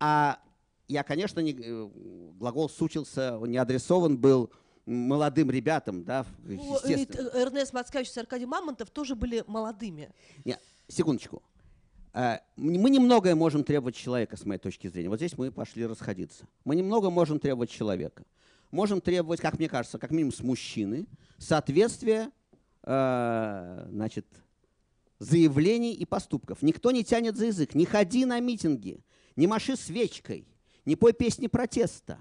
А я, конечно, не, э, глагол «сучился», он не адресован был молодым ребятам, да, ну, Эрнест Мацкевич и Аркадий Мамонтов тоже были молодыми. Нет, секундочку. Э, мы немногое можем требовать человека, с моей точки зрения. Вот здесь мы пошли расходиться. Мы немного можем требовать человека. Можем требовать, как мне кажется, как минимум с мужчины, соответствие э, значит, заявлений и поступков. Никто не тянет за язык. Не ходи на митинги, не маши свечкой, не пой песни протеста.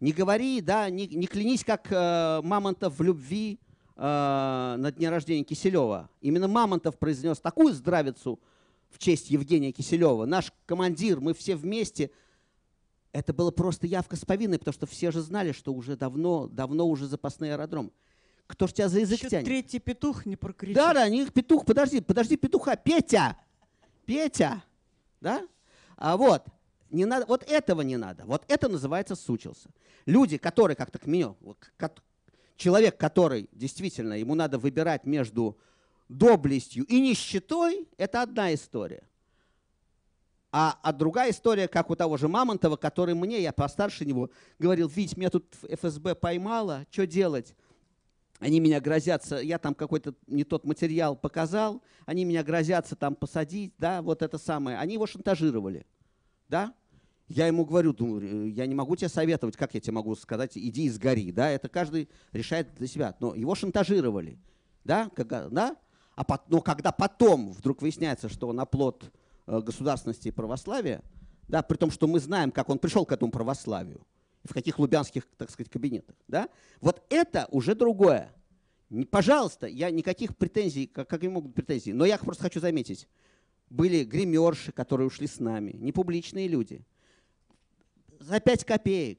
Не говори, да, не, не клянись, как э, Мамонтов в любви э, на дне рождения Киселева. Именно Мамонтов произнес такую здравицу – в честь Евгения Киселева. Наш командир, мы все вместе. Это было просто явка с повинной, потому что все же знали, что уже давно, давно уже запасной аэродром. Кто ж тебя за язык Еще тянет? третий петух не прокричит. Да, да, не петух, подожди, подожди, петуха, Петя, Петя, да? А вот, не надо, вот этого не надо. Вот это называется сучился. Люди, которые как-то к меню, человек, который действительно, ему надо выбирать между доблестью и нищетой – это одна история. А, а другая история, как у того же Мамонтова, который мне, я постарше него, говорил, Вить, меня тут ФСБ поймало, что делать? Они меня грозятся, я там какой-то не тот материал показал, они меня грозятся там посадить, да, вот это самое. Они его шантажировали, да? Я ему говорю, думаю, я не могу тебе советовать, как я тебе могу сказать, иди и сгори, да, это каждый решает для себя. Но его шантажировали, да, когда, да? А по, но когда потом вдруг выясняется, что он оплот э, государственности и православия, да, при том, что мы знаем, как он пришел к этому православию, в каких лубянских, так сказать, кабинетах, да, вот это уже другое. Не, пожалуйста, я никаких претензий, как, как могут претензии, но я просто хочу заметить, были гримерши, которые ушли с нами, непубличные люди, за 5 копеек.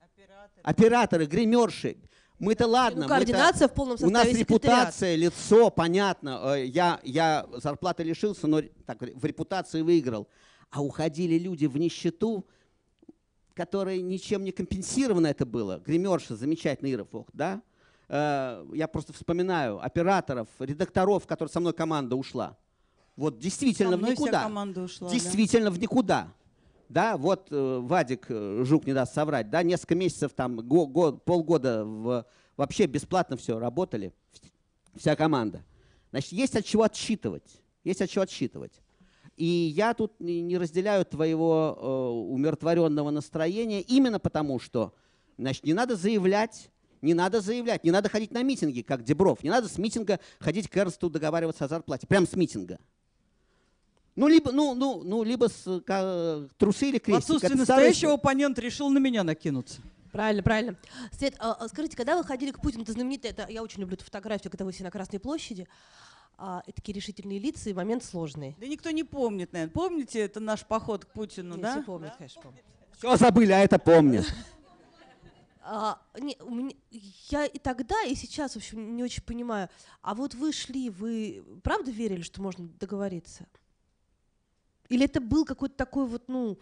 Операторы, Операторы гримерши. Мы-то ладно. Ну, координация в полном составе У нас репутация, лицо, понятно. Э, я, я зарплаты лишился, но так, в репутации выиграл. А уходили люди в нищету, которые ничем не компенсировано это было. Гримерша, замечательный Иров, да? Э, я просто вспоминаю операторов, редакторов, которые со мной команда ушла. Вот действительно в никуда. Вся команда ушла, действительно да? в никуда да, вот э, Вадик э, Жук не даст соврать, да, несколько месяцев, там, го, го, полгода в, вообще бесплатно все работали, вся команда. Значит, есть от чего отсчитывать. Есть от чего отсчитывать. И я тут не разделяю твоего э, умиротворенного настроения именно потому, что значит, не надо заявлять, не надо заявлять, не надо ходить на митинги, как Дебров. Не надо с митинга ходить к Эрнсту договариваться о зарплате. Прям с митинга. Ну, либо, ну, ну, ну, либо с к, трусы или крестик. В отсутствие настоящего оппонент решил на меня накинуться. Правильно, правильно. Свет, а, а, скажите, когда вы ходили к Путину, это знаменитое, это, я очень люблю эту фотографию, когда вы все на Красной площади, а, и такие решительные лица, и момент сложный. Да никто не помнит, наверное. Помните, это наш поход к Путину, Нет, да? Все помнят, да? конечно, помнят. Все забыли, а это помнят. А, не, меня, я и тогда, и сейчас, в общем, не очень понимаю. А вот вы шли, вы правда верили, что можно договориться? Или это был какой-то такой вот, ну,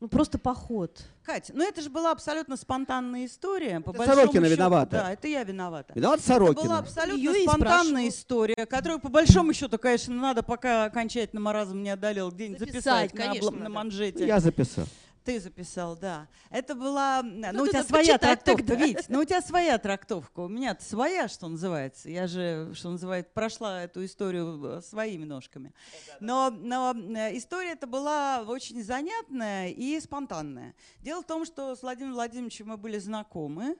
ну просто поход? Катя, ну это же была абсолютно спонтанная история. По это Сорокина счету, виновата. Да, это я виновата. Виноват Сорокина. Это была абсолютно Ее спонтанная история, которую по большому счету, конечно, надо, пока окончательно маразм не одолел, где-нибудь записать, записать конечно, на, на манжете. Я записал. Ты записал, да. Это была... Ну, ну у тебя своя трактовка, тогда. Вить. Ну, у тебя своя трактовка. У меня своя, что называется. Я же, что называется, прошла эту историю э, своими ножками. Но, но э, история это была очень занятная и спонтанная. Дело в том, что с Владимиром Владимировичем мы были знакомы.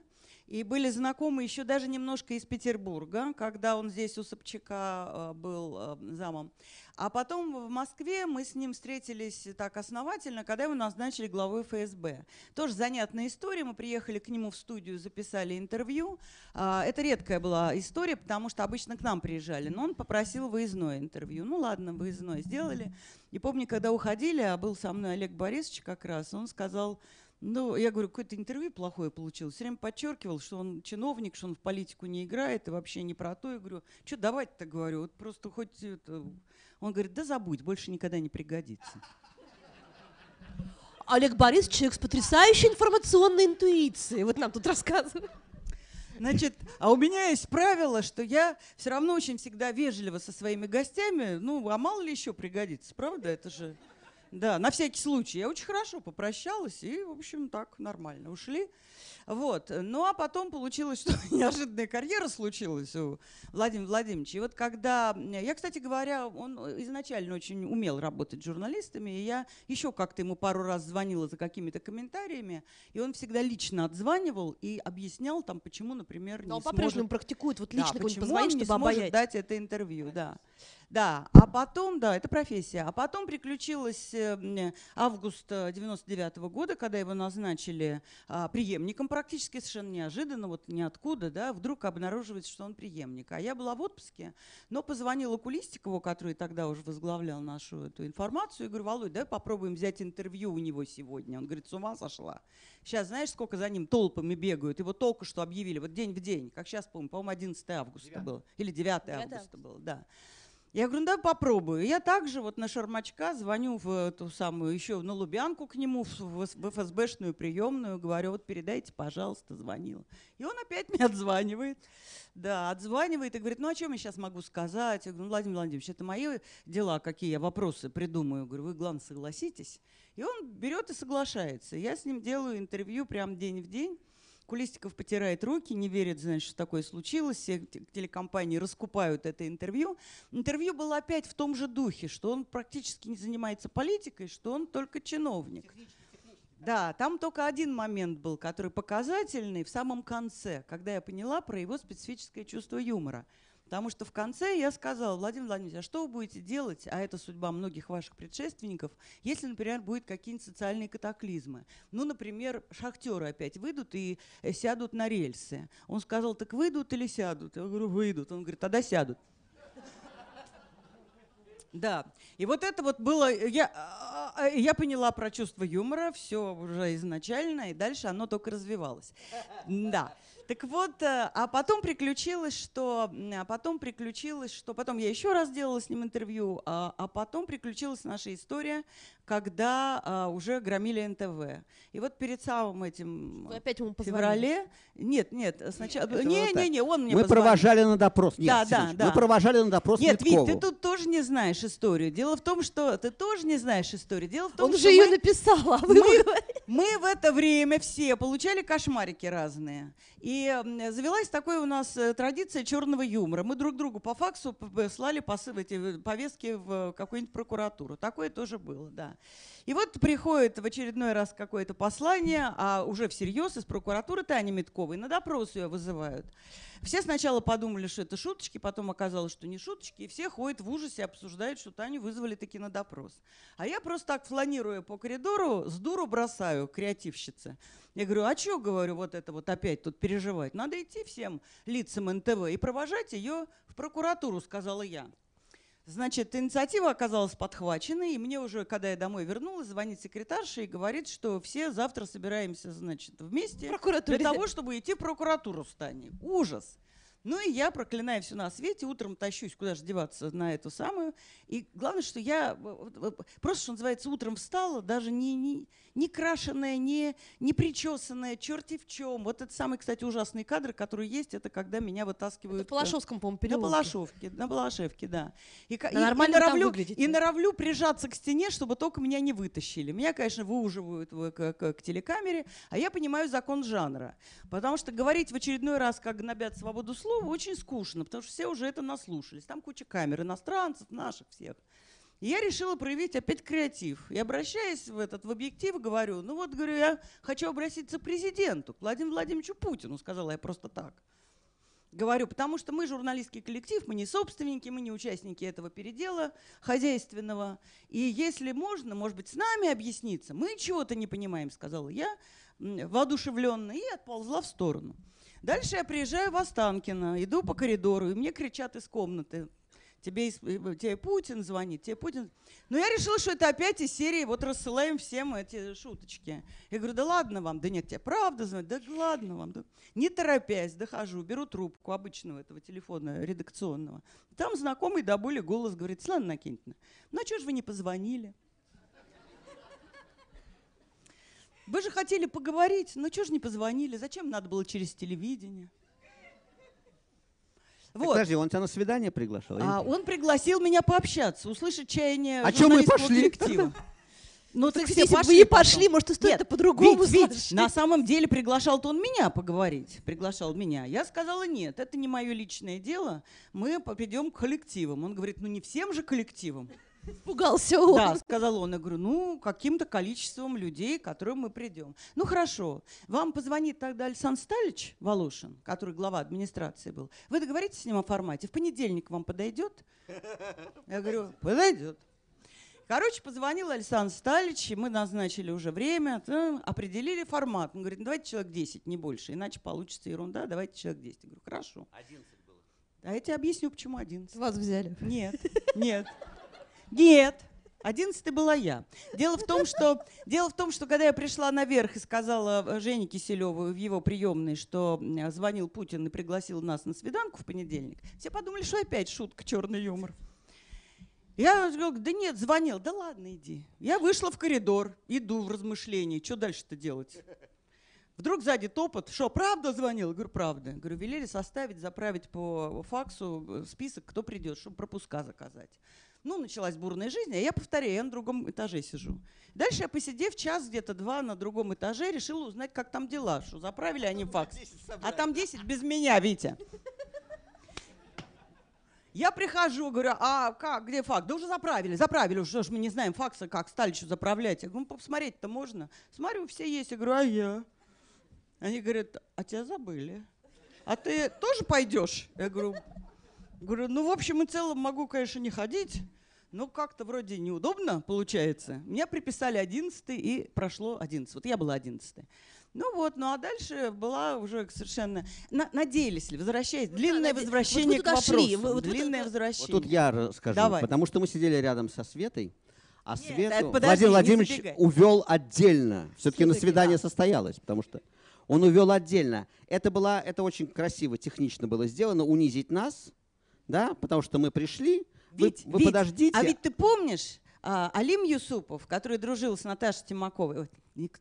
И были знакомы еще даже немножко из Петербурга, когда он здесь у Собчака э, был замом. А потом в Москве мы с ним встретились так основательно, когда его назначили главой ФСБ. Тоже занятная история. Мы приехали к нему в студию, записали интервью. А, это редкая была история, потому что обычно к нам приезжали. Но он попросил выездное интервью. Ну ладно, выездное сделали. И помню, когда уходили, а был со мной Олег Борисович как раз, он сказал, ну, я говорю, какое-то интервью плохое получилось. Все время подчеркивал, что он чиновник, что он в политику не играет и вообще не про то. Я говорю, что давать-то, говорю, вот просто хоть это, он говорит, да забудь, больше никогда не пригодится. Олег Борисович человек с потрясающей информационной интуицией. Вот нам тут рассказывают. Значит, а у меня есть правило, что я все равно очень всегда вежливо со своими гостями. Ну, а мало ли еще пригодится, правда? Это же... Да, на всякий случай. Я очень хорошо попрощалась, и, в общем, так нормально ушли. Вот. Ну, а потом получилось, что неожиданная карьера случилась у Владимира Владимировича. И вот когда... Я, кстати говоря, он изначально очень умел работать с журналистами, и я еще как-то ему пару раз звонила за какими-то комментариями, и он всегда лично отзванивал и объяснял там, почему, например, Но не он по-прежнему практикует, вот лично да, почему позвонить, он не чтобы сможет обаять. дать это интервью, да. Да, а потом, да, это профессия. А потом приключилось э, август 99 -го года, когда его назначили а, преемником практически совершенно неожиданно, вот ниоткуда, да, вдруг обнаруживается, что он преемник. А я была в отпуске, но позвонила Кулистикову, который тогда уже возглавлял нашу эту информацию, и говорю, Володь, давай попробуем взять интервью у него сегодня. Он говорит, с ума сошла. Сейчас знаешь, сколько за ним толпами бегают? Его только что объявили, вот день в день, как сейчас помню, по-моему, 11 августа 9. было, или 9, 9 августа было, да. Я говорю, ну да, попробую. Я также вот на Шармачка звоню в ту самую, еще на Лубянку к нему, в, ФСБшную приемную, говорю, вот передайте, пожалуйста, звонил. И он опять мне отзванивает. Да, отзванивает и говорит, ну о чем я сейчас могу сказать? Я говорю, ну, Владимир Владимирович, это мои дела, какие я вопросы придумаю. Говорю, вы, главное, согласитесь. И он берет и соглашается. Я с ним делаю интервью прям день в день. Кулистиков потирает руки, не верит, значит, что такое случилось. Все телекомпании раскупают это интервью. Интервью было опять в том же духе, что он практически не занимается политикой, что он только чиновник. Да, там только один момент был, который показательный в самом конце, когда я поняла про его специфическое чувство юмора – Потому что в конце я сказала, Владимир Владимирович, а что вы будете делать, а это судьба многих ваших предшественников, если, например, будут какие-нибудь социальные катаклизмы? Ну, например, шахтеры опять выйдут и э, сядут на рельсы. Он сказал, так выйдут или сядут? Я говорю, выйдут. Он говорит, тогда сядут. Да, и вот это вот было, я, а, а, я поняла про чувство юмора, все уже изначально, и дальше оно только развивалось. Да. Так вот, э, а потом приключилось, что, а потом приключилось, что потом я еще раз делала с ним интервью, а, а потом приключилась наша история, когда а, уже громили НТВ. И вот перед самым этим Вы опять ему феврале, нет, нет, сначала, нет, не, не, не, он мне Мы позвонил. провожали на допрос. Нет, да, да, да. Мы провожали на допрос Нет, Виткову. Вить, ты тут тоже не знаешь историю. Дело в том, что ты тоже не знаешь историю. Дело в том, он что же мы, ее написал, а вы мы, мы в это время все получали кошмарики разные. И завелась такая у нас э, традиция черного юмора. Мы друг другу по факсу слали эти повестки в какую-нибудь прокуратуру. Такое тоже было, да. И вот приходит в очередной раз какое-то послание, а уже всерьез из прокуратуры Тани Митковой на допрос ее вызывают. Все сначала подумали, что это шуточки, потом оказалось, что не шуточки, и все ходят в ужасе, обсуждают, что Таню вызвали таки на допрос. А я просто так, фланируя по коридору, с дуру бросаю креативщице. Я говорю, а что, говорю, вот это вот опять тут переживать? Надо идти всем лицам НТВ и провожать ее в прокуратуру, сказала я. Значит, инициатива оказалась подхвачена, и мне уже, когда я домой вернулась, звонит секретарша и говорит, что все завтра собираемся, значит, вместе для того, чтобы идти в прокуратуру в Стане. Ужас! Ну и я, проклиная все на свете, утром тащусь, куда же деваться на эту самую. И главное, что я просто, что называется, утром встала, даже не, не, не крашеная, не, не причесанная, черти в чем. Вот это самый, кстати, ужасный кадр, который есть, это когда меня вытаскивают... Это в Палашовском, по-моему, переулке. На Палашовке, на Балашевке, да. И, и, и, норовлю, и норовлю прижаться к стене, чтобы только меня не вытащили. Меня, конечно, выуживают к, к, к телекамере, а я понимаю закон жанра. Потому что говорить в очередной раз, как гнобят свободу слова, очень скучно, потому что все уже это наслушались. Там куча камер, иностранцев, наших всех. И я решила проявить опять креатив. И обращаясь в этот в объектив, говорю, ну вот, говорю, я хочу обратиться к президенту, к Владимиру Владимировичу Путину, сказала я просто так. Говорю, потому что мы журналистский коллектив, мы не собственники, мы не участники этого передела хозяйственного. И если можно, может быть, с нами объясниться, мы чего-то не понимаем, сказала я, воодушевленно, и отползла в сторону. Дальше я приезжаю в Останкино, иду по коридору, и мне кричат из комнаты, тебе, э, тебе Путин звонит, тебе Путин... Но я решила, что это опять из серии, вот рассылаем всем эти шуточки. Я говорю, да ладно вам, да нет, тебе правда звонит, да ладно вам. Да. Не торопясь, дохожу, беру трубку обычного этого телефона редакционного. Там знакомый до боли голос говорит, Светлана Накинтина, ну а что же вы не позвонили? Вы же хотели поговорить, но что же не позвонили? Зачем надо было через телевидение? Вот. подожди, он тебя на свидание приглашал? А, он пригласил меня пообщаться, услышать чаяние А чем мы пошли? коллектива. Ну, так если бы вы и пошли, может, и стоит это по-другому ведь, на самом деле приглашал-то он меня поговорить, приглашал меня. Я сказала, нет, это не мое личное дело, мы придем к коллективам. Он говорит, ну не всем же коллективам. Испугался он. Да, сказал он. Я говорю, ну, каким-то количеством людей, к которым мы придем. Ну, хорошо. Вам позвонит тогда Александр Сталич Волошин, который глава администрации был. Вы договоритесь с ним о формате? В понедельник вам подойдет? Я говорю, подойдет. Короче, позвонил Александр Сталич, и мы назначили уже время, определили формат. Он говорит, ну, давайте человек 10, не больше, иначе получится ерунда, давайте человек 10. Я говорю, хорошо. 11 было. А я тебе объясню, почему 11. Вас взяли. Нет, нет. Нет, Одиннадцатой была я. Дело в том, что дело в том, что когда я пришла наверх и сказала э, Жене Киселеву в его приемной, что звонил Путин и пригласил нас на свиданку в понедельник, все подумали, что опять шутка, черный юмор. Я говорю, да нет, звонил. Да ладно, иди. Я вышла в коридор, иду в размышления. Что дальше-то делать? Вдруг сзади топот. Что, правда звонил? говорю, правда. говорю, велели составить, заправить по факсу э, список, кто придет, чтобы пропуска заказать. Ну, началась бурная жизнь, а я повторяю, я на другом этаже сижу. Дальше я, посидев час, где-то два на другом этаже, решила узнать, как там дела, что заправили они факс. А там 10 без меня, Витя. Я прихожу, говорю, а как, где факс? Да уже заправили, заправили, уже мы не знаем факса, как стали еще заправлять. Я говорю, ну посмотреть-то можно. Смотрю, все есть. Я говорю, а я? Они говорят, а тебя забыли. А ты тоже пойдешь? Я говорю, говорю, ну в общем и целом могу, конечно, не ходить, ну, как-то вроде неудобно получается. Меня приписали 11 и прошло 11. Вот я была 11 ну вот, ну а дальше была уже совершенно... На, надеялись ли, возвращаясь, длинное да, возвращение вот к вопросу. Шли. Вы, вот длинное вот, возвращение. Вот тут я расскажу, Давай. потому что мы сидели рядом со Светой, а Нет, Свету подожди, Владимир Владимирович увел отдельно. Все-таки на свидание да. состоялось, потому что он увел отдельно. Это, было, это очень красиво, технично было сделано, унизить нас, да, потому что мы пришли, ведь, вы, вы ведь, подождите. А ведь ты помнишь, а, Алим Юсупов, который дружил с Наташей Тимаковой,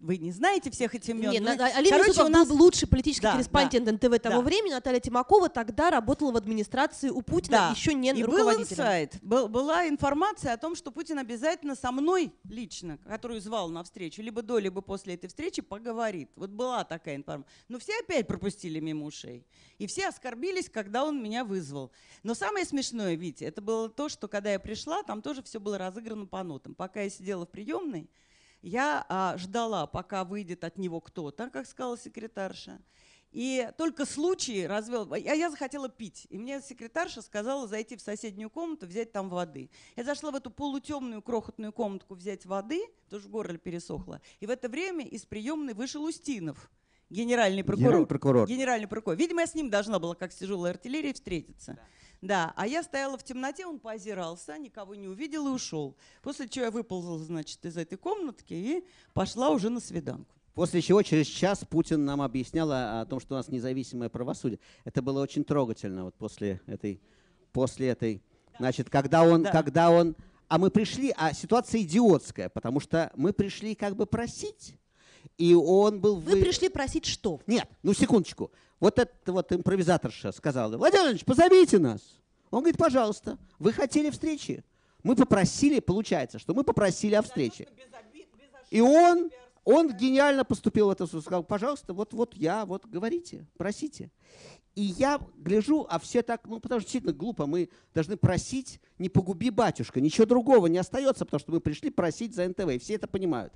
вы не знаете всех этих имен. Нет, ну, Алина короче, у нас... был лучший политический Да, корреспондент НТВ того да. времени. Наталья Тимакова тогда работала в администрации у Путина, Да. еще не И был руководителем. инсайт, был- была информация о том, что Путин обязательно со мной лично, которую звал на встречу, либо до, либо после этой встречи, поговорит. Вот была такая информация. Но все опять пропустили мимо ушей. И все оскорбились, когда он меня вызвал. Но самое смешное, Витя, это было то, что когда я пришла, там тоже все было разыграно по нотам. Пока я сидела в приемной, я а, ждала, пока выйдет от него кто-то, как сказала секретарша. И только случай развел. А я захотела пить. И мне секретарша сказала зайти в соседнюю комнату, взять там воды. Я зашла в эту полутемную крохотную комнатку взять воды, в горле пересохло. И в это время из приемной вышел Устинов, генеральный прокурор. Генеральный прокурор. Генеральный прокурор. Видимо, я с ним должна была, как с тяжелой артиллерией, встретиться. Да. а я стояла в темноте, он поозирался, никого не увидел и ушел. После чего я выползла, значит, из этой комнатки и пошла уже на свиданку. После чего через час Путин нам объяснял о, о том, что у нас независимое правосудие. Это было очень трогательно вот после этой, после этой, значит, когда он, Да. когда он, а мы пришли, а ситуация идиотская, потому что мы пришли как бы просить, и он был... Вы пришли просить что? Нет, ну секундочку. Вот эта вот импровизаторша сказала, Владимир Владимирович, позовите нас. Он говорит, пожалуйста, вы хотели встречи? Мы попросили, получается, что мы попросили о встрече. И он, он гениально поступил в это, сказал, пожалуйста, вот, вот я, вот говорите, просите. И я гляжу, а все так, ну, потому что действительно глупо, мы должны просить, не погуби батюшка, ничего другого не остается, потому что мы пришли просить за НТВ, и все это понимают.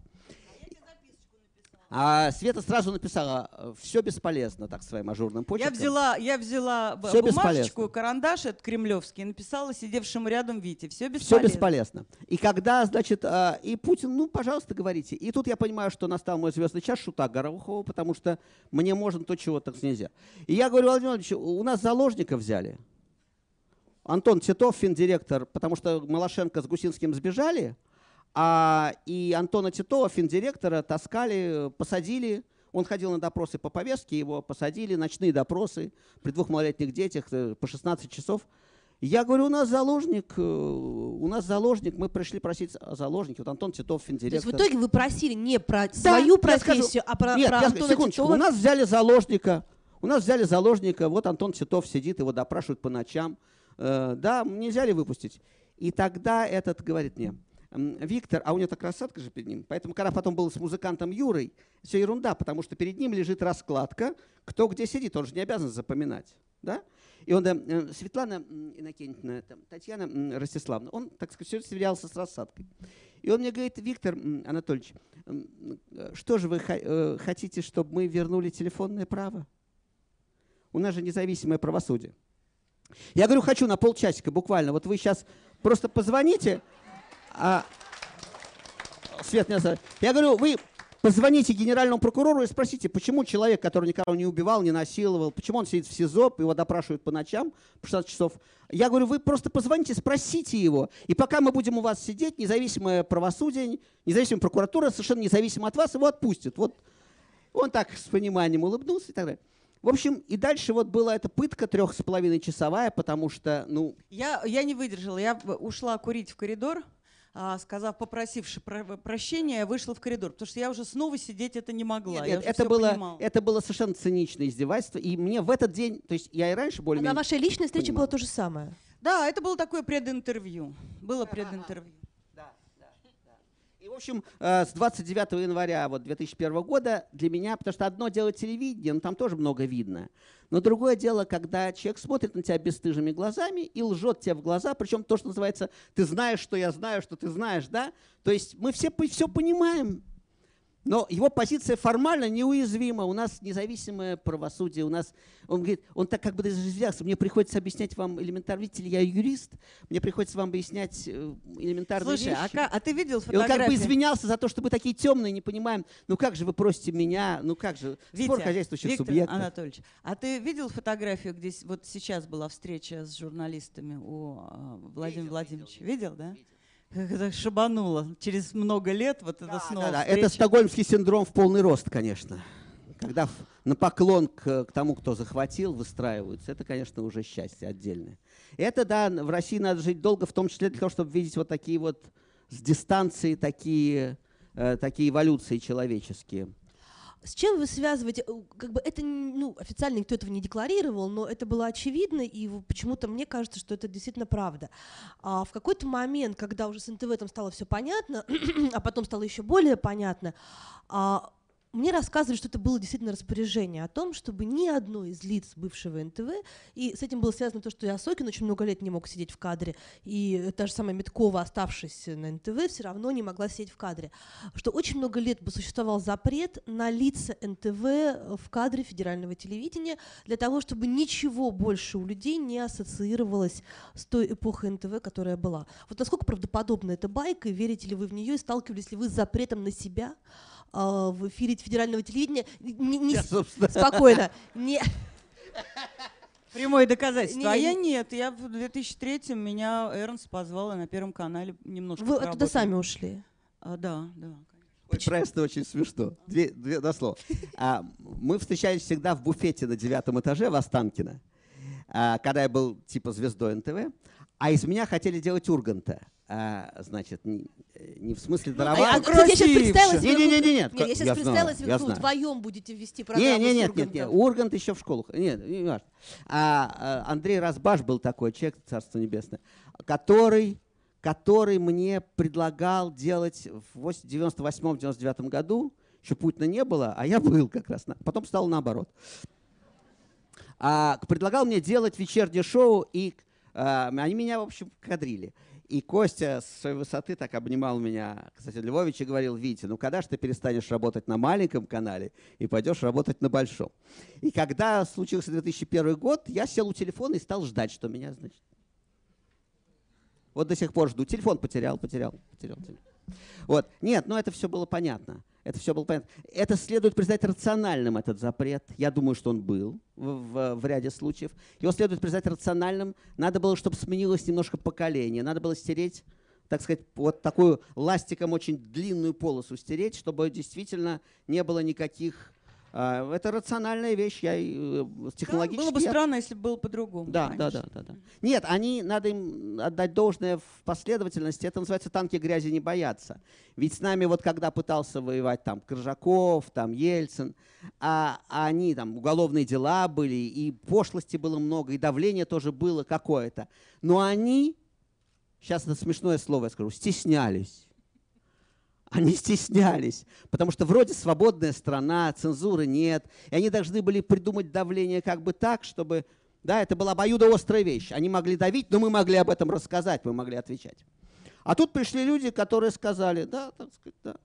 А Света сразу написала, все бесполезно, так, своим ажурным Я почерком. взяла, я взяла Всё бумажечку, бесполезно. карандаш этот кремлевский, и написала сидевшему рядом Вите. Все Все бесполезно. бесполезно. И когда, значит, а, и Путин, ну, пожалуйста, говорите. И тут я понимаю, что настал мой звездный час шута Горохова, потому что мне можно то, чего так нельзя. И я говорю, Владимир Владимирович, у нас заложника взяли. Антон Титов, финдиректор, потому что Малашенко с Гусинским сбежали, а и Антона Титова, финдиректора, таскали, посадили. Он ходил на допросы по повестке, его посадили, ночные допросы при двух малолетних детях э, по 16 часов. Я говорю, у нас заложник, э, у нас заложник, мы пришли просить о заложнике. Вот Антон Титов, То есть финдиректор. в итоге вы просили не про Да, свою я скажу- профессию, а про, Нет, про я Антона секундочку, Титова. у нас взяли заложника, у нас взяли заложника, вот Антон Титов сидит, его допрашивают по ночам. Э, да, нельзя ли выпустить? И тогда этот говорит мне, «М, Виктор, а у него так рассадка же перед ним. Поэтому, когда потом был с музыкантом Юрой, все ерунда, потому что перед ним лежит раскладка, кто где сидит, он же не обязан запоминать. Да? И он, да, э, Светлана м, Иннокентьевна, там, Татьяна м, Ростиславовна, он, так сказать, все сверялся с рассадкой. И он мне говорит, Виктор Анатольевич, э, что же вы хо- э, хотите, чтобы мы вернули телефонное право? У нас же независимое правосудие. Я говорю, хочу на полчасика буквально. Вот вы сейчас просто позвоните. А- Свет. Я говорю, вы позвоните генеральному прокурору и спросите, почему человек, который никого не убивал, не насиловал, почему он сидит в СИЗО, его допрашивают по ночам по 16 часов. Я говорю, вы просто позвоните, спросите его. И пока мы будем у вас сидеть, независимое правосудие, независимая прокуратура, совершенно независимо от вас, его отпустят. Вот он так с пониманием улыбнулся и так далее. В общем, и дальше вот была эта пытка трех с половиной часовая, потому что, ну, Я, я не выдержала. Я ушла курить в коридор, сказав, попросивши про- прощения, я вышла в коридор, потому что я уже снова сидеть это не могла. Нет, это, было, понимала. это было совершенно циничное издевательство. И мне в этот день, то есть я и раньше А более-менее... на вашей личной встрече понимал. было то же самое. Да, это было такое прединтервью. Было прединтервью. Да, да, да. И, в общем, э, с 29 января вот, 2001 года для меня, потому что одно дело телевидение, ну там тоже много видно, но другое дело, когда человек смотрит на тебя бесстыжими глазами и лжет тебе в глаза, причем то, что называется, ты знаешь, что я знаю, что ты знаешь, да? То есть мы все все понимаем, но его позиция формально неуязвима. У нас независимое правосудие. У нас, он говорит, он так как бы даже извинялся. Мне приходится объяснять вам элементарно. Видите ли, я юрист. Мне приходится вам объяснять э, элементарные Слушай, а, вещи. ка- а ты видел И он как бы фотографии? извинялся за то, что мы такие темные, не понимаем. Ну как же вы просите меня? Ну как же? Спор Витя, хозяйствующих Виктор субъектов. Анатольевич, а ты видел фотографию, где вот сейчас была встреча с журналистами у а, Владимира Владимировича? Видел, да? Как это шабануло. Через много лет вот это Да, снова да, да. Это стокгольмский синдром в полный рост, конечно. Когда на поклон к, к тому, кто захватил, выстраиваются, это, конечно, уже счастье отдельное. Это, да, в России надо жить долго, в том числе для того, чтобы видеть вот такие вот с дистанции такие э, такие эволюции человеческие. С чем вы связываете, э, как бы это, ну, официально никто этого не декларировал, но это было очевидно, и почему-то мне кажется, что это действительно правда. А в какой-то момент, когда уже с НТВ там стало все понятно, а потом стало еще более понятно, а, мне рассказывали, что это было действительно распоряжение о том, чтобы ни одно из лиц бывшего НТВ, и с этим было связано то, что и Осокин очень много лет не мог сидеть в кадре, и та же самая Меткова, оставшись на НТВ, все равно не могла сидеть в кадре. Что очень много лет бы существовал запрет на лица НТВ в кадре федерального телевидения для того, чтобы ничего больше у людей не ассоциировалось с той эпохой НТВ, которая была. Вот насколько правдоподобна эта байка, верите ли вы в нее, и сталкивались ли вы с запретом на себя, в эфире федерального телевидения. Не, не, я, спокойно. Не... Прямое доказательство. Не, а я нет. Я в 2003 меня Эрнст позвала на Первом канале немножко Вы оттуда сами ушли? А, да, да. Ой, просто очень смешно. Две, две, два слова. А, мы встречались всегда в буфете на девятом этаже в Останкино, а, когда я был типа звездой НТВ. А из меня хотели делать Урганта а, значит, не, не в смысле даровать. Ну, а, а, я сейчас представила себе... Не, не, не, нет, нет, я сейчас я представила себе, вы вдвоем будете вести программу не, не, нет, нет, нет, Ургант еще в школах. Нет, не важно. А, а, Андрей Разбаш был такой человек, Царство Небесное, который, который мне предлагал делать в 98-99 году, еще Путина не было, а я был как раз. Потом стал наоборот. А, предлагал мне делать вечернее шоу, и а, они меня, в общем, кадрили. И Костя с своей высоты так обнимал меня, кстати, Львович, и говорил, Витя, ну когда же ты перестанешь работать на маленьком канале и пойдешь работать на большом? И когда случился 2001 год, я сел у телефона и стал ждать, что меня, значит. Вот до сих пор жду. Телефон потерял, потерял, потерял. Вот. Нет, ну это все было понятно. Это все было понятно. Это следует признать рациональным, этот запрет. Я думаю, что он был в, в, в ряде случаев. Его следует признать рациональным. Надо было, чтобы сменилось немножко поколение. Надо было стереть, так сказать, вот такую ластиком очень длинную полосу стереть, чтобы действительно не было никаких это рациональная вещь, я э, технологически. Да, было бы странно, если бы было по-другому. Да, да, да, да, да. Нет, они надо им отдать должное в последовательности. Это называется танки грязи не боятся. Ведь с нами вот когда пытался воевать там Крыжаков, там Ельцин, а, а они там уголовные дела были и пошлости было много и давление тоже было какое-то. Но они, сейчас это смешное слово я скажу, стеснялись они стеснялись, потому что вроде свободная страна, цензуры нет, и они должны были придумать давление как бы так, чтобы, да, это была обоюдоострая вещь. Они могли давить, но мы могли об этом рассказать, мы могли отвечать. А тут пришли люди, которые сказали, да, так сказать, да,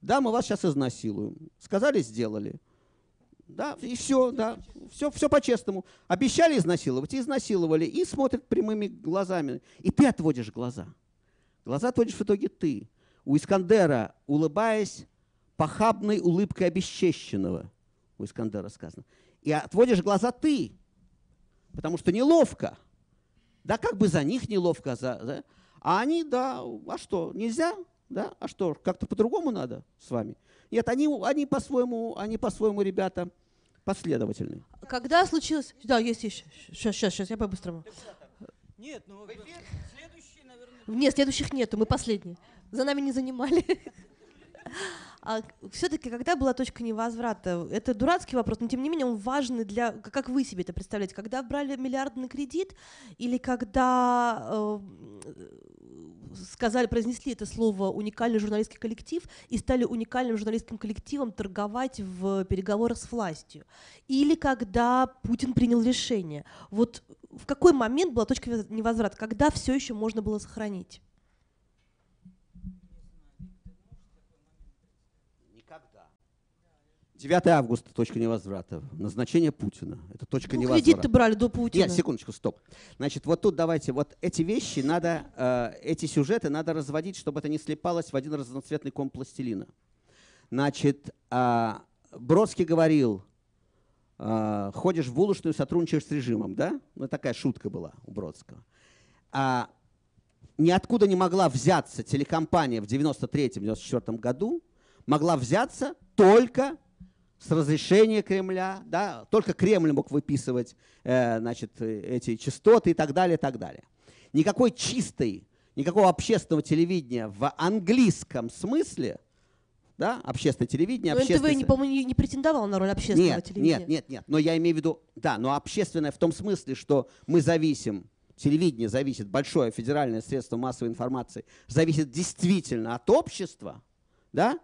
да, мы вас сейчас изнасилуем. Сказали, сделали. Да, и все, да, все, все по-честному. Обещали изнасиловать, и изнасиловали, и смотрят прямыми глазами. И ты отводишь глаза. Глаза отводишь в итоге ты у Искандера, улыбаясь похабной улыбкой обесчещенного, у Искандера сказано, и отводишь глаза ты, потому что неловко. Да, как бы за них неловко, за, да? а они, да, а что, нельзя? Да? А что, как-то по-другому надо с вами? Нет, они, они по-своему, они по-своему, ребята, последовательные. Когда случилось... Да, есть еще. Сейчас, сейчас, сейчас, я по-быстрому. Нет, ну следующий, наверное... Нет, следующих нету, мы последние за нами не занимали. А все-таки, когда была точка невозврата, это дурацкий вопрос, но тем не менее он важный для, как вы себе это представляете, когда брали миллиардный кредит или когда э, сказали, произнесли это слово уникальный журналистский коллектив и стали уникальным журналистским коллективом торговать в переговорах с властью, или когда Путин принял решение. Вот в какой момент была точка невозврата, когда все еще можно было сохранить? 9 августа точка невозврата. Назначение Путина. Это точка ну, невозврата. Кредит-то брали до Путина. Нет, секундочку, стоп. Значит, вот тут давайте, вот эти вещи надо, э, эти сюжеты надо разводить, чтобы это не слепалось в один разноцветный ком пластилина. Значит, э, Бродский говорил, э, ходишь в булочную, сотрудничаешь с режимом, да? Ну, такая шутка была у Бродского. А, ниоткуда не могла взяться телекомпания в 93-94 году, могла взяться только с разрешения Кремля, да, только Кремль мог выписывать э, значит, эти частоты и так далее, и так далее. Никакой чистой, никакого общественного телевидения в английском смысле да, общественное телевидение, Но НТВ, общественное... не, по-моему, не, не претендовал на роль общественного Нет, телевидения. нет, нет, нет. Но я имею в виду, да, но общественное в том смысле, что мы зависим, телевидение зависит, большое федеральное средство массовой информации, зависит действительно от общества, да,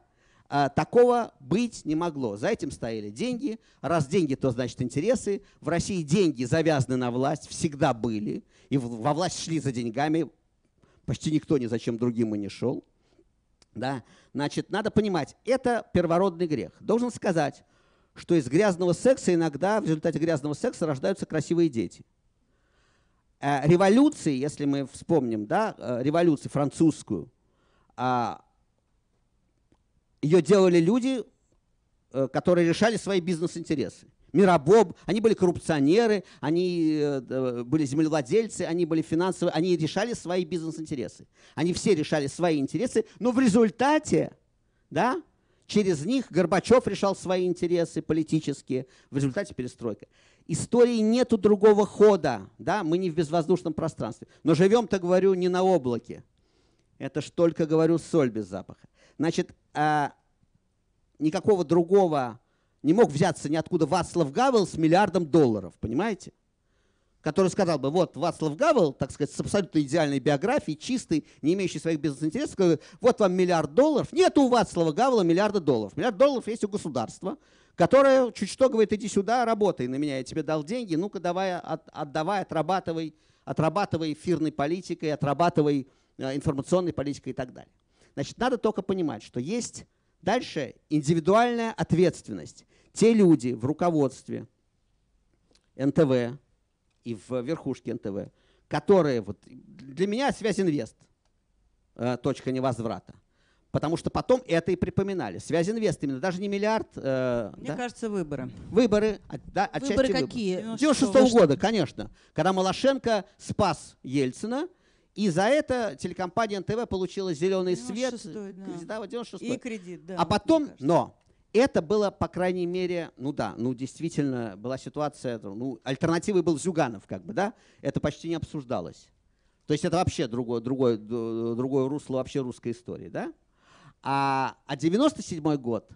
такого быть не могло. За этим стояли деньги. Раз деньги, то значит интересы. В России деньги завязаны на власть, всегда были. И во власть шли за деньгами. Почти никто ни за чем другим и не шел. Да? Значит, надо понимать, это первородный грех. Должен сказать, что из грязного секса иногда в результате грязного секса рождаются красивые дети. Э, Революции, если мы вспомним, да, э, революцию французскую, а, ее делали люди, э, которые решали свои бизнес-интересы. Миробоб, они были коррупционеры, они э, были землевладельцы, они были финансовые, они решали свои бизнес-интересы. Они все решали свои интересы, но в результате, да, через них Горбачев решал свои интересы политические, в результате перестройка. Истории нету другого хода, да, мы не в безвоздушном пространстве, но живем-то, говорю, не на облаке. Это ж только, говорю, соль без запаха. Значит, а, никакого другого не мог взяться ниоткуда Вацлав Гавел с миллиардом долларов, понимаете? Который сказал бы, вот Вацлав Гавел, так сказать, с абсолютно идеальной биографией, чистый, не имеющий своих бизнес-интересов, сказал, вот вам миллиард долларов. Нет у Вацлава Гавела миллиарда долларов. Миллиард долларов есть у государства, которое чуть что говорит, иди сюда, работай на меня, я тебе дал деньги, ну-ка давай, от- отдавай, отрабатывай, отрабатывай эфирной политикой, отрабатывай э, информационной политикой и так далее. Значит, надо только понимать, что есть дальше индивидуальная ответственность. Те люди в руководстве НТВ и в верхушке НТВ, которые, вот, для меня связь инвест, э, точка невозврата. Потому что потом это и припоминали. Связь инвест именно, даже не миллиард. э, Мне да? кажется, выборы. Выборы, от- да, отчасти Выборы выборы. какие? 96 года, конечно, когда Малашенко спас Ельцина, и за это телекомпания НТВ получила зеленый свет. 96-й, да. Да, вот 96-й. И кредит, да. а потом, но это было, по крайней мере, ну да, ну действительно была ситуация, ну альтернативой был Зюганов, как бы, да, это почти не обсуждалось. То есть это вообще другое, другое, другое русло вообще русской истории, да? А, а 97 год,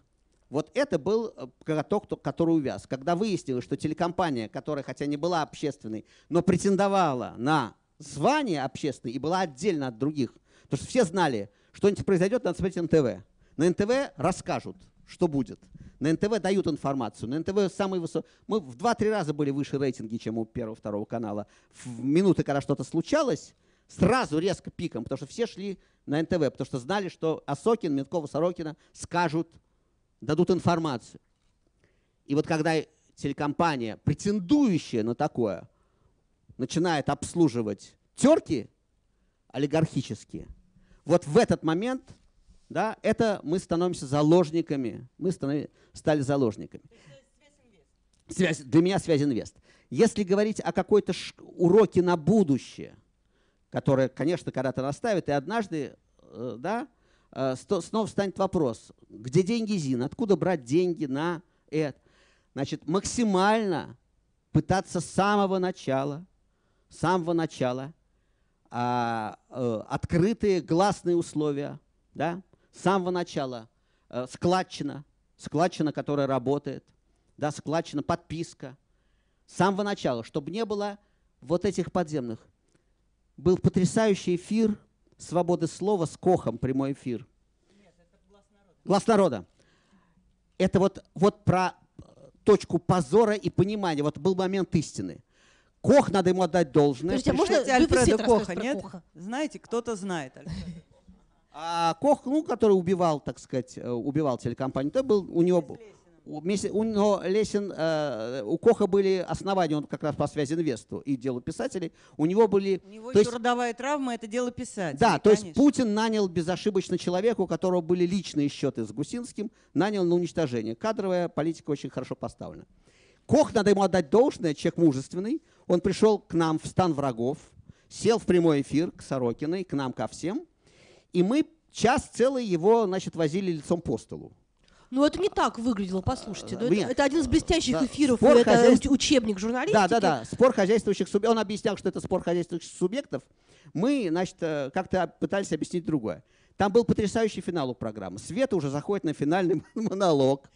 вот это был э, каток, то- который увяз. Когда выяснилось, что телекомпания, которая хотя не была общественной, но претендовала на звание общественной и была отдельно от других. Потому что все знали, что-нибудь произойдет, надо смотреть НТВ. На НТВ расскажут, что будет. На НТВ дают информацию. На НТВ самый высокий... Мы в 2-3 раза были выше рейтинги, чем у первого-второго канала. В минуты, когда что-то случалось, сразу резко пиком, потому что все шли на НТВ, потому что знали, что Осокин, Менкова, Сорокина скажут, дадут информацию. И вот когда телекомпания, претендующая на такое, начинает обслуживать терки олигархические, вот в этот момент, да, это мы становимся заложниками, мы станови- стали заложниками. Связь, для меня связь инвест. Если говорить о какой-то уроке на будущее, которое, конечно, когда-то наставит, и однажды, э, да, э, снова встанет вопрос, где деньги ЗИН, откуда брать деньги на это. Значит, максимально пытаться с самого начала, самого начала а, э, открытые гласные условия, да, с самого начала э, складчина, складчина, которая работает, да, складчина, подписка, с самого начала, чтобы не было вот этих подземных. Был потрясающий эфир «Свободы слова» с Кохом, прямой эфир. Глаз народа. Это вот, вот про э, точку позора и понимания. Вот был момент истины. Кох, надо ему отдать должное. Подождите, а можно- Альфреда Коха, нет? Коха. Знаете, кто-то знает. Альфреда. А Кох, ну, который убивал, так сказать, э, убивал телекомпанию, то был у него... вместе- у него Лесин, э, у Коха были основания, он как раз по связи инвесту и делу писателей, у него были... У него то еще есть- родовая травма, это дело писать. Да, то есть Путин нанял безошибочно человека, у которого были личные счеты с Гусинским, нанял на уничтожение. Кадровая политика очень хорошо поставлена. Кох, надо ему отдать должное, человек мужественный. Он пришел к нам в стан врагов, сел в прямой эфир к Сорокиной, к нам ко всем. И мы час целый его, значит, возили лицом по столу. Ну, это не так выглядело, послушайте. Ну, это, это один из блестящих Да, эфиров, спор это хозяйств- уч- учебник журналистики. Да, да, да. Спор хозяйствующих субъектов. Он объяснял, что это спор хозяйствующих субъектов. Мы, значит, э, как-то пытались объяснить другое. Там был потрясающий финал у программы. Света уже заходит на финальный монолог.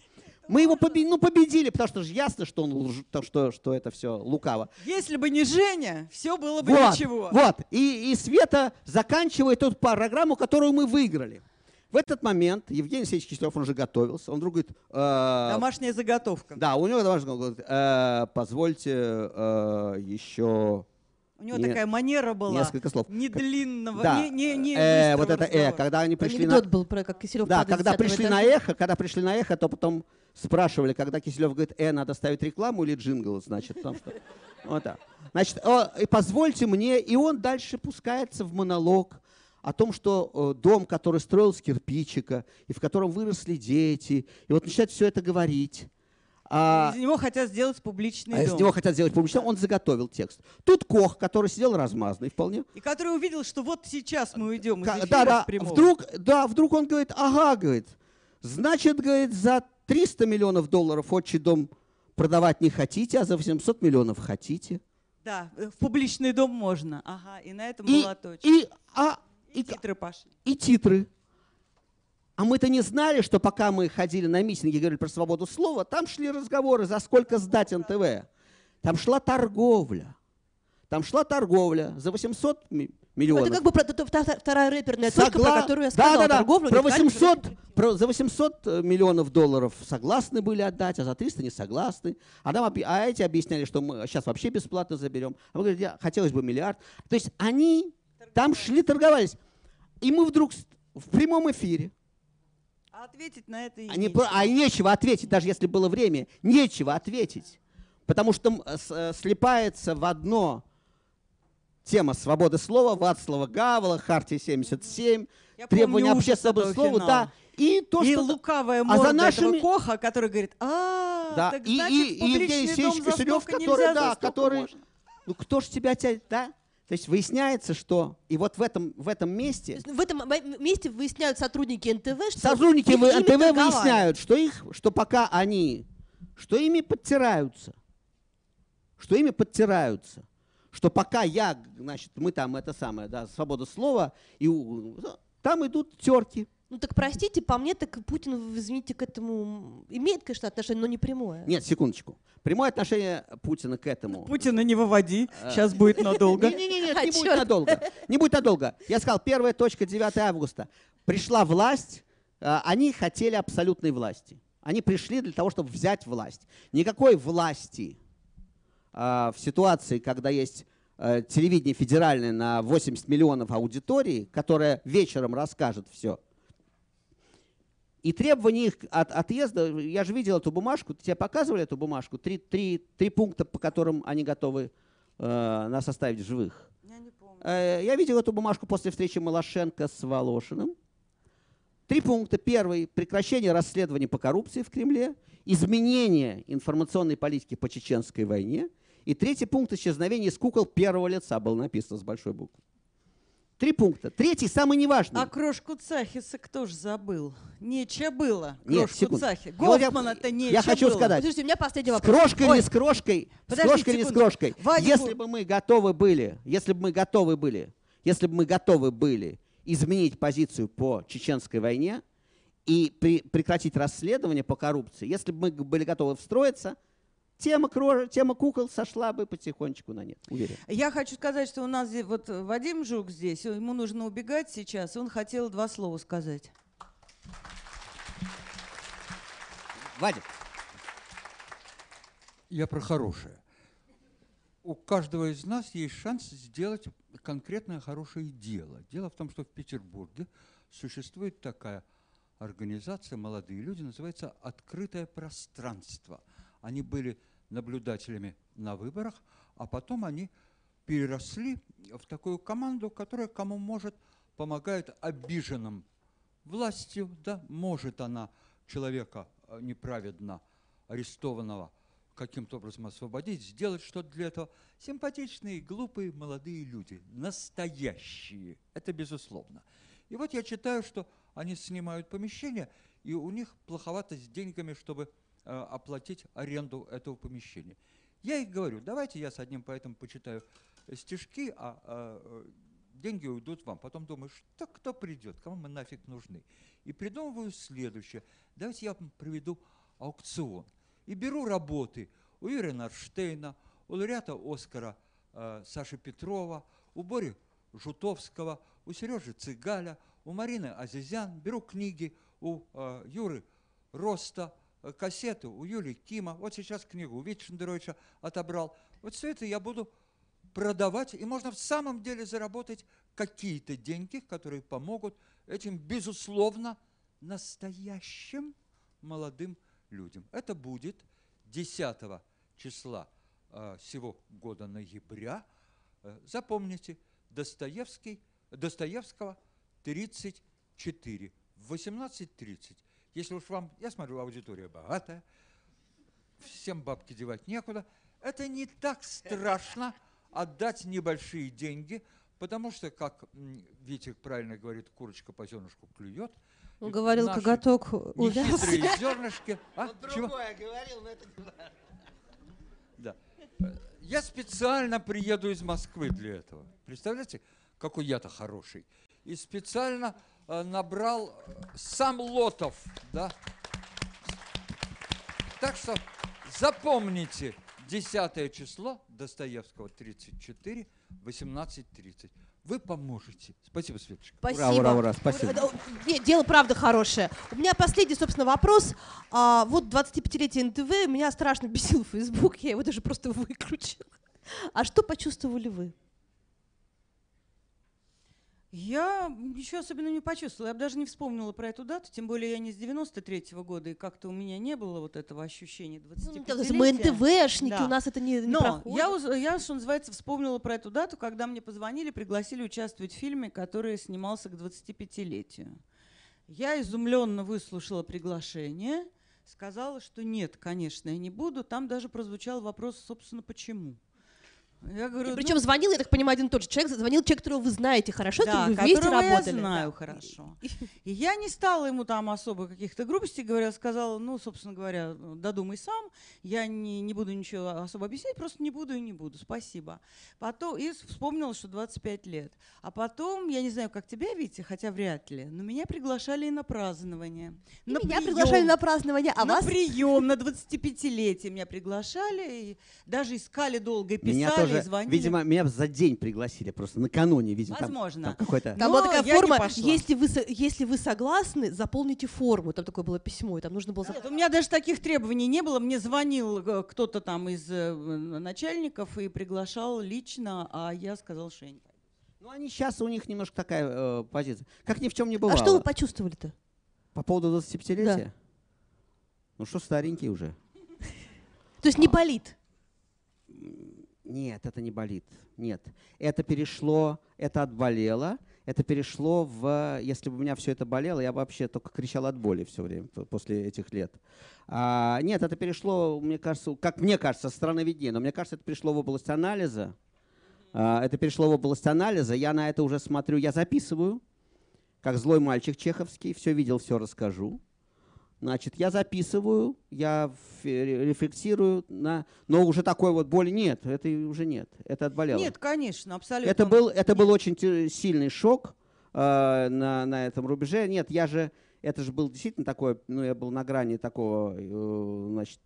Мы его победили, ну, победили, потому что же ясно, что, он лж, что, что это все лукаво. Если бы не Женя, все было бы вот, ничего. Вот, и, и Света заканчивает эту программу, которую мы выиграли. В этот момент Евгений Алексеевич Киселев, он уже готовился, он вдруг говорит... Э, Домашняя заготовка. Да, у него домашняя, говорит, э, позвольте э, еще... У него не- такая манера была. Несколько слов. Не длинного, Да, не, не, не э, вот это э, когда они пришли на... Анекдот был про как Киселев Да, с когда 10-го пришли на этажа. эхо, когда пришли на эхо, то потом спрашивали, когда Киселев говорит, э, надо ставить рекламу или джингл, значит, потому что... Вот так. Значит, «О, и позвольте мне, и он дальше пускается в монолог о том, что э, дом, который строил из кирпичика, и в котором выросли дети, и вот начинает все это говорить. А, Из него хотят сделать публичный а из дом. него хотят сделать публично, он заготовил текст. Тут Кох, который сидел размазанный вполне, И который увидел, что вот сейчас мы уйдем из да, да, прямого. вдруг, да, вдруг он говорит, ага, говорит, значит, говорит, за 300 миллионов долларов отчий дом продавать не хотите, а за 800 миллионов хотите. Да, э, в публичный дом можно. Ага, и на этом И, была точка. и, а, И, и, титры пошли. и титры. А мы-то не знали, что пока мы ходили на митинги и говорили про свободу слова, там шли разговоры, за сколько сдать НТВ. Там шла торговля. Там шла торговля за 800 ми- миллионов. Это как бы вторая рэперная точка, Согла- про которую я Да, сказала. да, да. Торговлю, Про уникальную 800, рэперную про, за 800 миллионов долларов согласны были отдать, а за 300 не согласны. А, нам, а эти объясняли, что мы сейчас вообще бесплатно заберем. А мы говорим, «Я- хотелось бы миллиард. То есть они там шли, торговались. И мы вдруг в прямом эфире, А ответить на это и а, не нечего. про- а нечего ответить, даже если было время, нечего ответить. Потому что э, слипается в одно тема свободы слова, Вацлава Гавела, Хартия 77, Я требования помню общественного слова, финала. да. И то, и что... лукавая а морда за нашими- этого Коха, который говорит, а, Да, так и, значит, и, и Евгений за Киселев, который, да, который, можно». ну кто ж тебя тянет, да? То есть выясняется, что и вот в этом, в этом То месте В этом месте выясняют сотрудники НТВ, что сотрудники их НТВ торговали. выясняют, что их, что пока они, что ими подтираются, что ими подтираются, что пока я, значит, мы там это самое, да, свобода слова, и там идут терки. Ну так простите, по мне так Путин, извините, к этому имеет, конечно, отношение, но не прямое. Нет, секундочку. Прямое отношение Путина к этому. Путина не выводи, сейчас будет надолго. Не-не-не, А, не будет чёрт. надолго. Не будет надолго. Я сказал, первая точка 9 августа. Пришла власть, э, они хотели абсолютной власти. Они пришли для того, чтобы взять власть. Никакой власти а, в ситуации, когда есть э, телевидение федеральное на 80 миллионов аудитории, которое вечером расскажет все. И требования их от отъезда, я же видел эту бумажку, тебе показывали эту бумажку, три, три, три пункта, по которым они готовы э, нас оставить в живых. Я не помню. Э, Я видел эту бумажку после встречи Малашенко с Волошиным. Три пункта. Первый – прекращение расследований по коррупции в Кремле, изменение информационной политики по чеченской войне. И третий пункт – исчезновение из кукол первого лица был написан с большой буквы. Три пункта. Третий, самый неважный. А крошку Цахиса кто ж забыл? Нече было. Нет, Крошку секунду. Цахи. Я- Гофмана-то нече я хочу было. сказать, Подождите, у меня последний С вопрос. крошкой Ой. или с крошкой, с Подождите крошкой или с секунду. крошкой. Вадику- Если бы мы готовы были, если бы мы готовы были, если бы мы готовы были изменить позицию по чеченской войне и при- прекратить расследование по коррупции, если бы мы были готовы встроиться, тема, кро- тема кукол сошла бы потихонечку на нет, уверен. Я хочу сказать, что у нас вот Вадим Жук здесь, ему нужно убегать сейчас, он хотел два слова сказать. Вадик, Я про хорошее. У каждого из нас есть шанс сделать конкретное хорошее дело. Дело в том, что в Петербурге существует такая организация «Молодые люди», называется «Открытое пространство». Они были наблюдателями на выборах, а потом они переросли в такую команду, которая кому может помогает обиженным властью, да, может она человека э, неправедно арестованного каким-то образом освободить, сделать что-то для этого. Симпатичные, глупые, молодые люди, настоящие, это безусловно. И вот я читаю, что они снимают помещение, и у них плоховато с деньгами, чтобы оплатить аренду этого помещения. Я их говорю, давайте я с одним поэтом почитаю стишки, а, э, деньги уйдут вам. Потом думаешь, что кто придет, кому мы нафиг нужны. И придумываю следующее. Давайте я вам приведу аукцион. И беру работы у Юрия Нарштейна, у лауреата Оскара э, Саши Петрова, у Бори Жутовского, у Сережи Цыгаля, у Марины Азизян. Беру книги у э, Юры Роста, э, кассеты у Юлии Кима. Вот сейчас книгу у Вити Шендеровича отобрал. Вот все это я буду продавать, и можно в самом деле заработать какие-то деньги, которые помогут этим, безусловно, настоящим молодым людям. Это будет 10 числа э, сего года ноября. Э, запомните, Достоевский, Достоевского 34 в 18.30. Если уж вам, я смотрю, аудитория богатая, всем бабки девать некуда, это не так страшно отдать небольшие деньги, потому что, как Витя правильно говорит, курочка по зернышку клюет. Он говорил, наши коготок. Нехитрые зернышки. А? Он Чего? другое говорил, но это не важно. Да. Я специально приеду из Москвы для этого. Представляете, какой я-то хороший. И специально набрал э, сам Лотов, да. Так что запомните, 10 число Достоевского 34, 18.30. Вы поможете. Спасибо, Светочка. Спасибо. ура, ура, спасибо. Ура, Нет, дело правда хорошее. У меня последний, собственно, вопрос. А, вот 25-летие НТВ, меня страшно бесил Facebook, я его даже просто выключила. А что почувствовали вы? Я ничего особенно не почувствовала. Я бы даже не вспомнила про эту дату, тем более я не с 93-го года, и как-то у меня не было вот этого ощущения 25 Ну, мы НТВшники, Да. у нас это не, не Но проходит. я, я, что называется, вспомнила про эту дату, когда мне позвонили, пригласили участвовать в фильме, который снимался к 25-летию. Я изумленно выслушала приглашение, сказала, что нет, конечно, я не буду. Там даже прозвучал вопрос, собственно, почему. Я говорю, Причем ну, звонил, я так понимаю, один и тот же человек, звонил человек, которого вы знаете хорошо, да, вы вместе которого работали. я знаю да. хорошо. И я не стала ему там особо каких-то грубостей говоря, сказала, ну, собственно говоря, додумай сам, я не, не буду ничего особо объяснять, просто не буду и не буду, спасибо. Потом, и вспомнила, что 25 лет. А потом, я не знаю, как тебя, Витя, хотя вряд ли, но меня приглашали и на празднование. И на меня прием. приглашали на празднование, а на вас прием, на 25-летие меня приглашали, и даже искали долго, и писали, Меня и тоже, звонили. видимо, меня за день пригласили, просто накануне, видимо. там- Возможно. Там, какой-то... Там была такая форма, если вы, если вы согласны, заполните форму. Там такое было письмо, и там нужно было... Нет, у меня даже таких требований не было. Мне звонил э, кто-то там из э, начальников и приглашал лично, а я сказал, что я не. Ну, они сейчас, у них немножко такая э, позиция. Как ни в чем не А бывало. что вы почувствовали-то? По поводу 25-летия? Ну что, старенький уже. То есть не болит? Нет, это не болит. Нет. Это перешло, это отболело, это перешло в... Если бы у меня все это болело, я бы вообще только кричал от боли все время после этих лет. А, нет, это перешло, мне кажется, как мне кажется, со виднее, но мне кажется, это перешло в область анализа. А, это перешло в область анализа. Я на это уже смотрю, я записываю, как злой мальчик чеховский, все видел, все расскажу. Значит, я записываю, я рефлексирую, на, но уже такой вот боли нет, это уже нет, это отболело. Нет, конечно, абсолютно. это был, это был очень сильный шок э, на, на этом рубеже. Нет, я же, это же был действительно такой, ну, я был на грани такого, э, значит,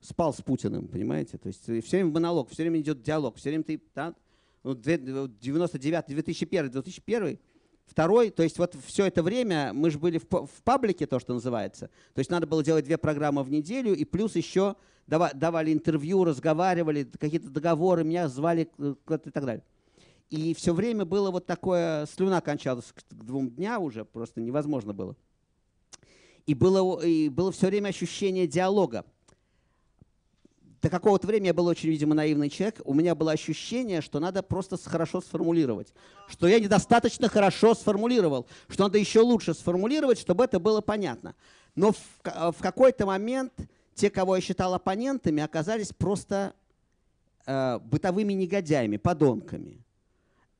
спал с Путиным, понимаете? То есть все время монолог, все время идет диалог, все время ты, да, ну, две- 99, 2001, 2001, второй, то есть вот все это время мы же были в, в паблике, то, что называется. То есть надо было делать две программы в неделю, и плюс еще дава- давали интервью, разговаривали, какие-то договоры, меня звали и так далее. И все время было вот такое, слюна кончалась к двум дня уже, просто невозможно было. И было, и было все время ощущение диалога. До какого-то времени я был очень, видимо, наивный человек. У меня было ощущение, что надо просто хорошо сформулировать. Что я недостаточно хорошо сформулировал. Что надо еще лучше сформулировать, чтобы это было понятно. Но в, ка- в какой-то момент те, кого я считал оппонентами, оказались просто э, бытовыми негодяями, подонками.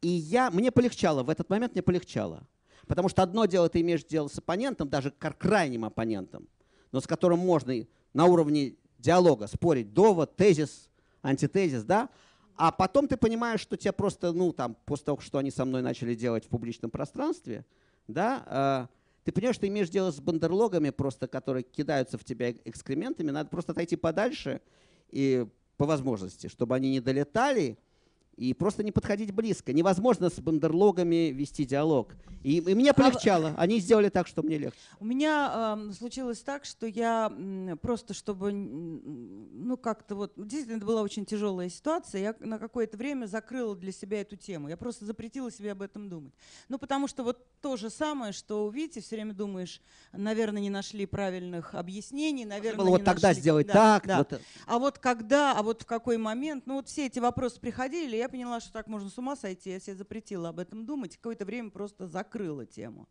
И я, мне полегчало, в этот момент мне полегчало. Потому что одно дело, ты имеешь дело с оппонентом, даже крайним оппонентом, но с которым можно на уровне диалога спорить, довод, тезис, антитезис, да? А потом ты понимаешь, что тебя просто, ну, там, после того, что они со мной начали делать в публичном пространстве, да, э, ты понимаешь, что ты имеешь дело с бандерлогами просто, которые кидаются в тебя экскрементами, надо просто отойти подальше и по возможности, чтобы они не долетали, и просто не подходить близко. Невозможно с бандерлогами вести диалог. И, и мне полегчало. Они сделали так, что мне легче. У меня э, случилось так, что я просто, чтобы, ну как-то вот, действительно, это была очень тяжелая ситуация, я на какое-то время закрыла для себя эту тему. Я просто запретила себе об этом думать. Ну потому что вот то же самое, что, видите, все время думаешь, наверное, не нашли правильных объяснений, наверное, Было вот тогда нашли- сделать Да, так. да. вот, э, А вот когда, а вот в какой момент, ну вот все эти вопросы приходили, я поняла, что так можно с ума сойти, я себе запретила об этом думать, какое-то время просто закрыла тему.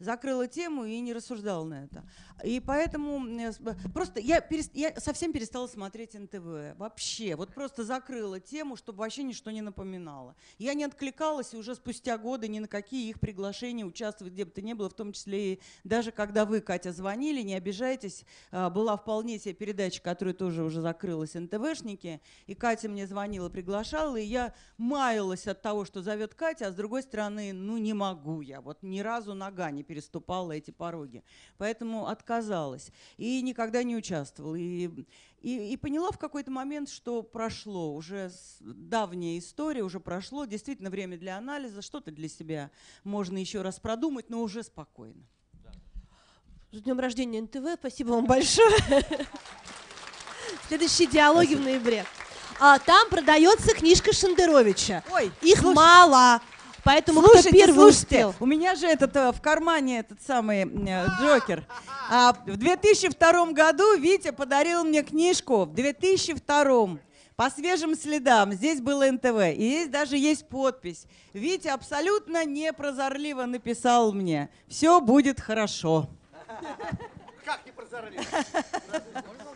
Закрыла тему и не рассуждала на это. И поэтому э, просто я, перес- я совсем перестала смотреть НТВ. Вообще. Вот просто закрыла тему, чтобы вообще ничто не напоминало. Я не откликалась и уже спустя годы ни на какие их приглашения участвовать где бы то ни было, в том числе и даже когда вы, Катя, звонили, не обижайтесь, а, была вполне себе передача, которая тоже уже закрылась, НТВшники, и Катя мне звонила, приглашала, и я маялась от того, что зовет Катя, а с другой стороны, ну не могу я, вот ни разу нога не переступала эти пороги, поэтому отказалась и никогда не участвовала. И, и, и поняла в какой-то момент, что прошло, уже давняя история, уже прошло, действительно время для анализа, что-то для себя можно еще раз продумать, но уже спокойно. С днем рождения НТВ. Спасибо вам большое. Следующие диалоги в ноябре. А, там продается книжка Шендеровича. Ой, Их слушай- мало. Поэтому кто Слушайте, первый слушайте, успел. у меня же этот э, в кармане этот самый э, Джокер. А в 2002 году Витя подарил мне книжку в 2002 по свежим следам. Здесь было НТВ. И здесь даже есть подпись. Витя абсолютно непрозорливо написал мне. Все будет хорошо. Как не прозорливо?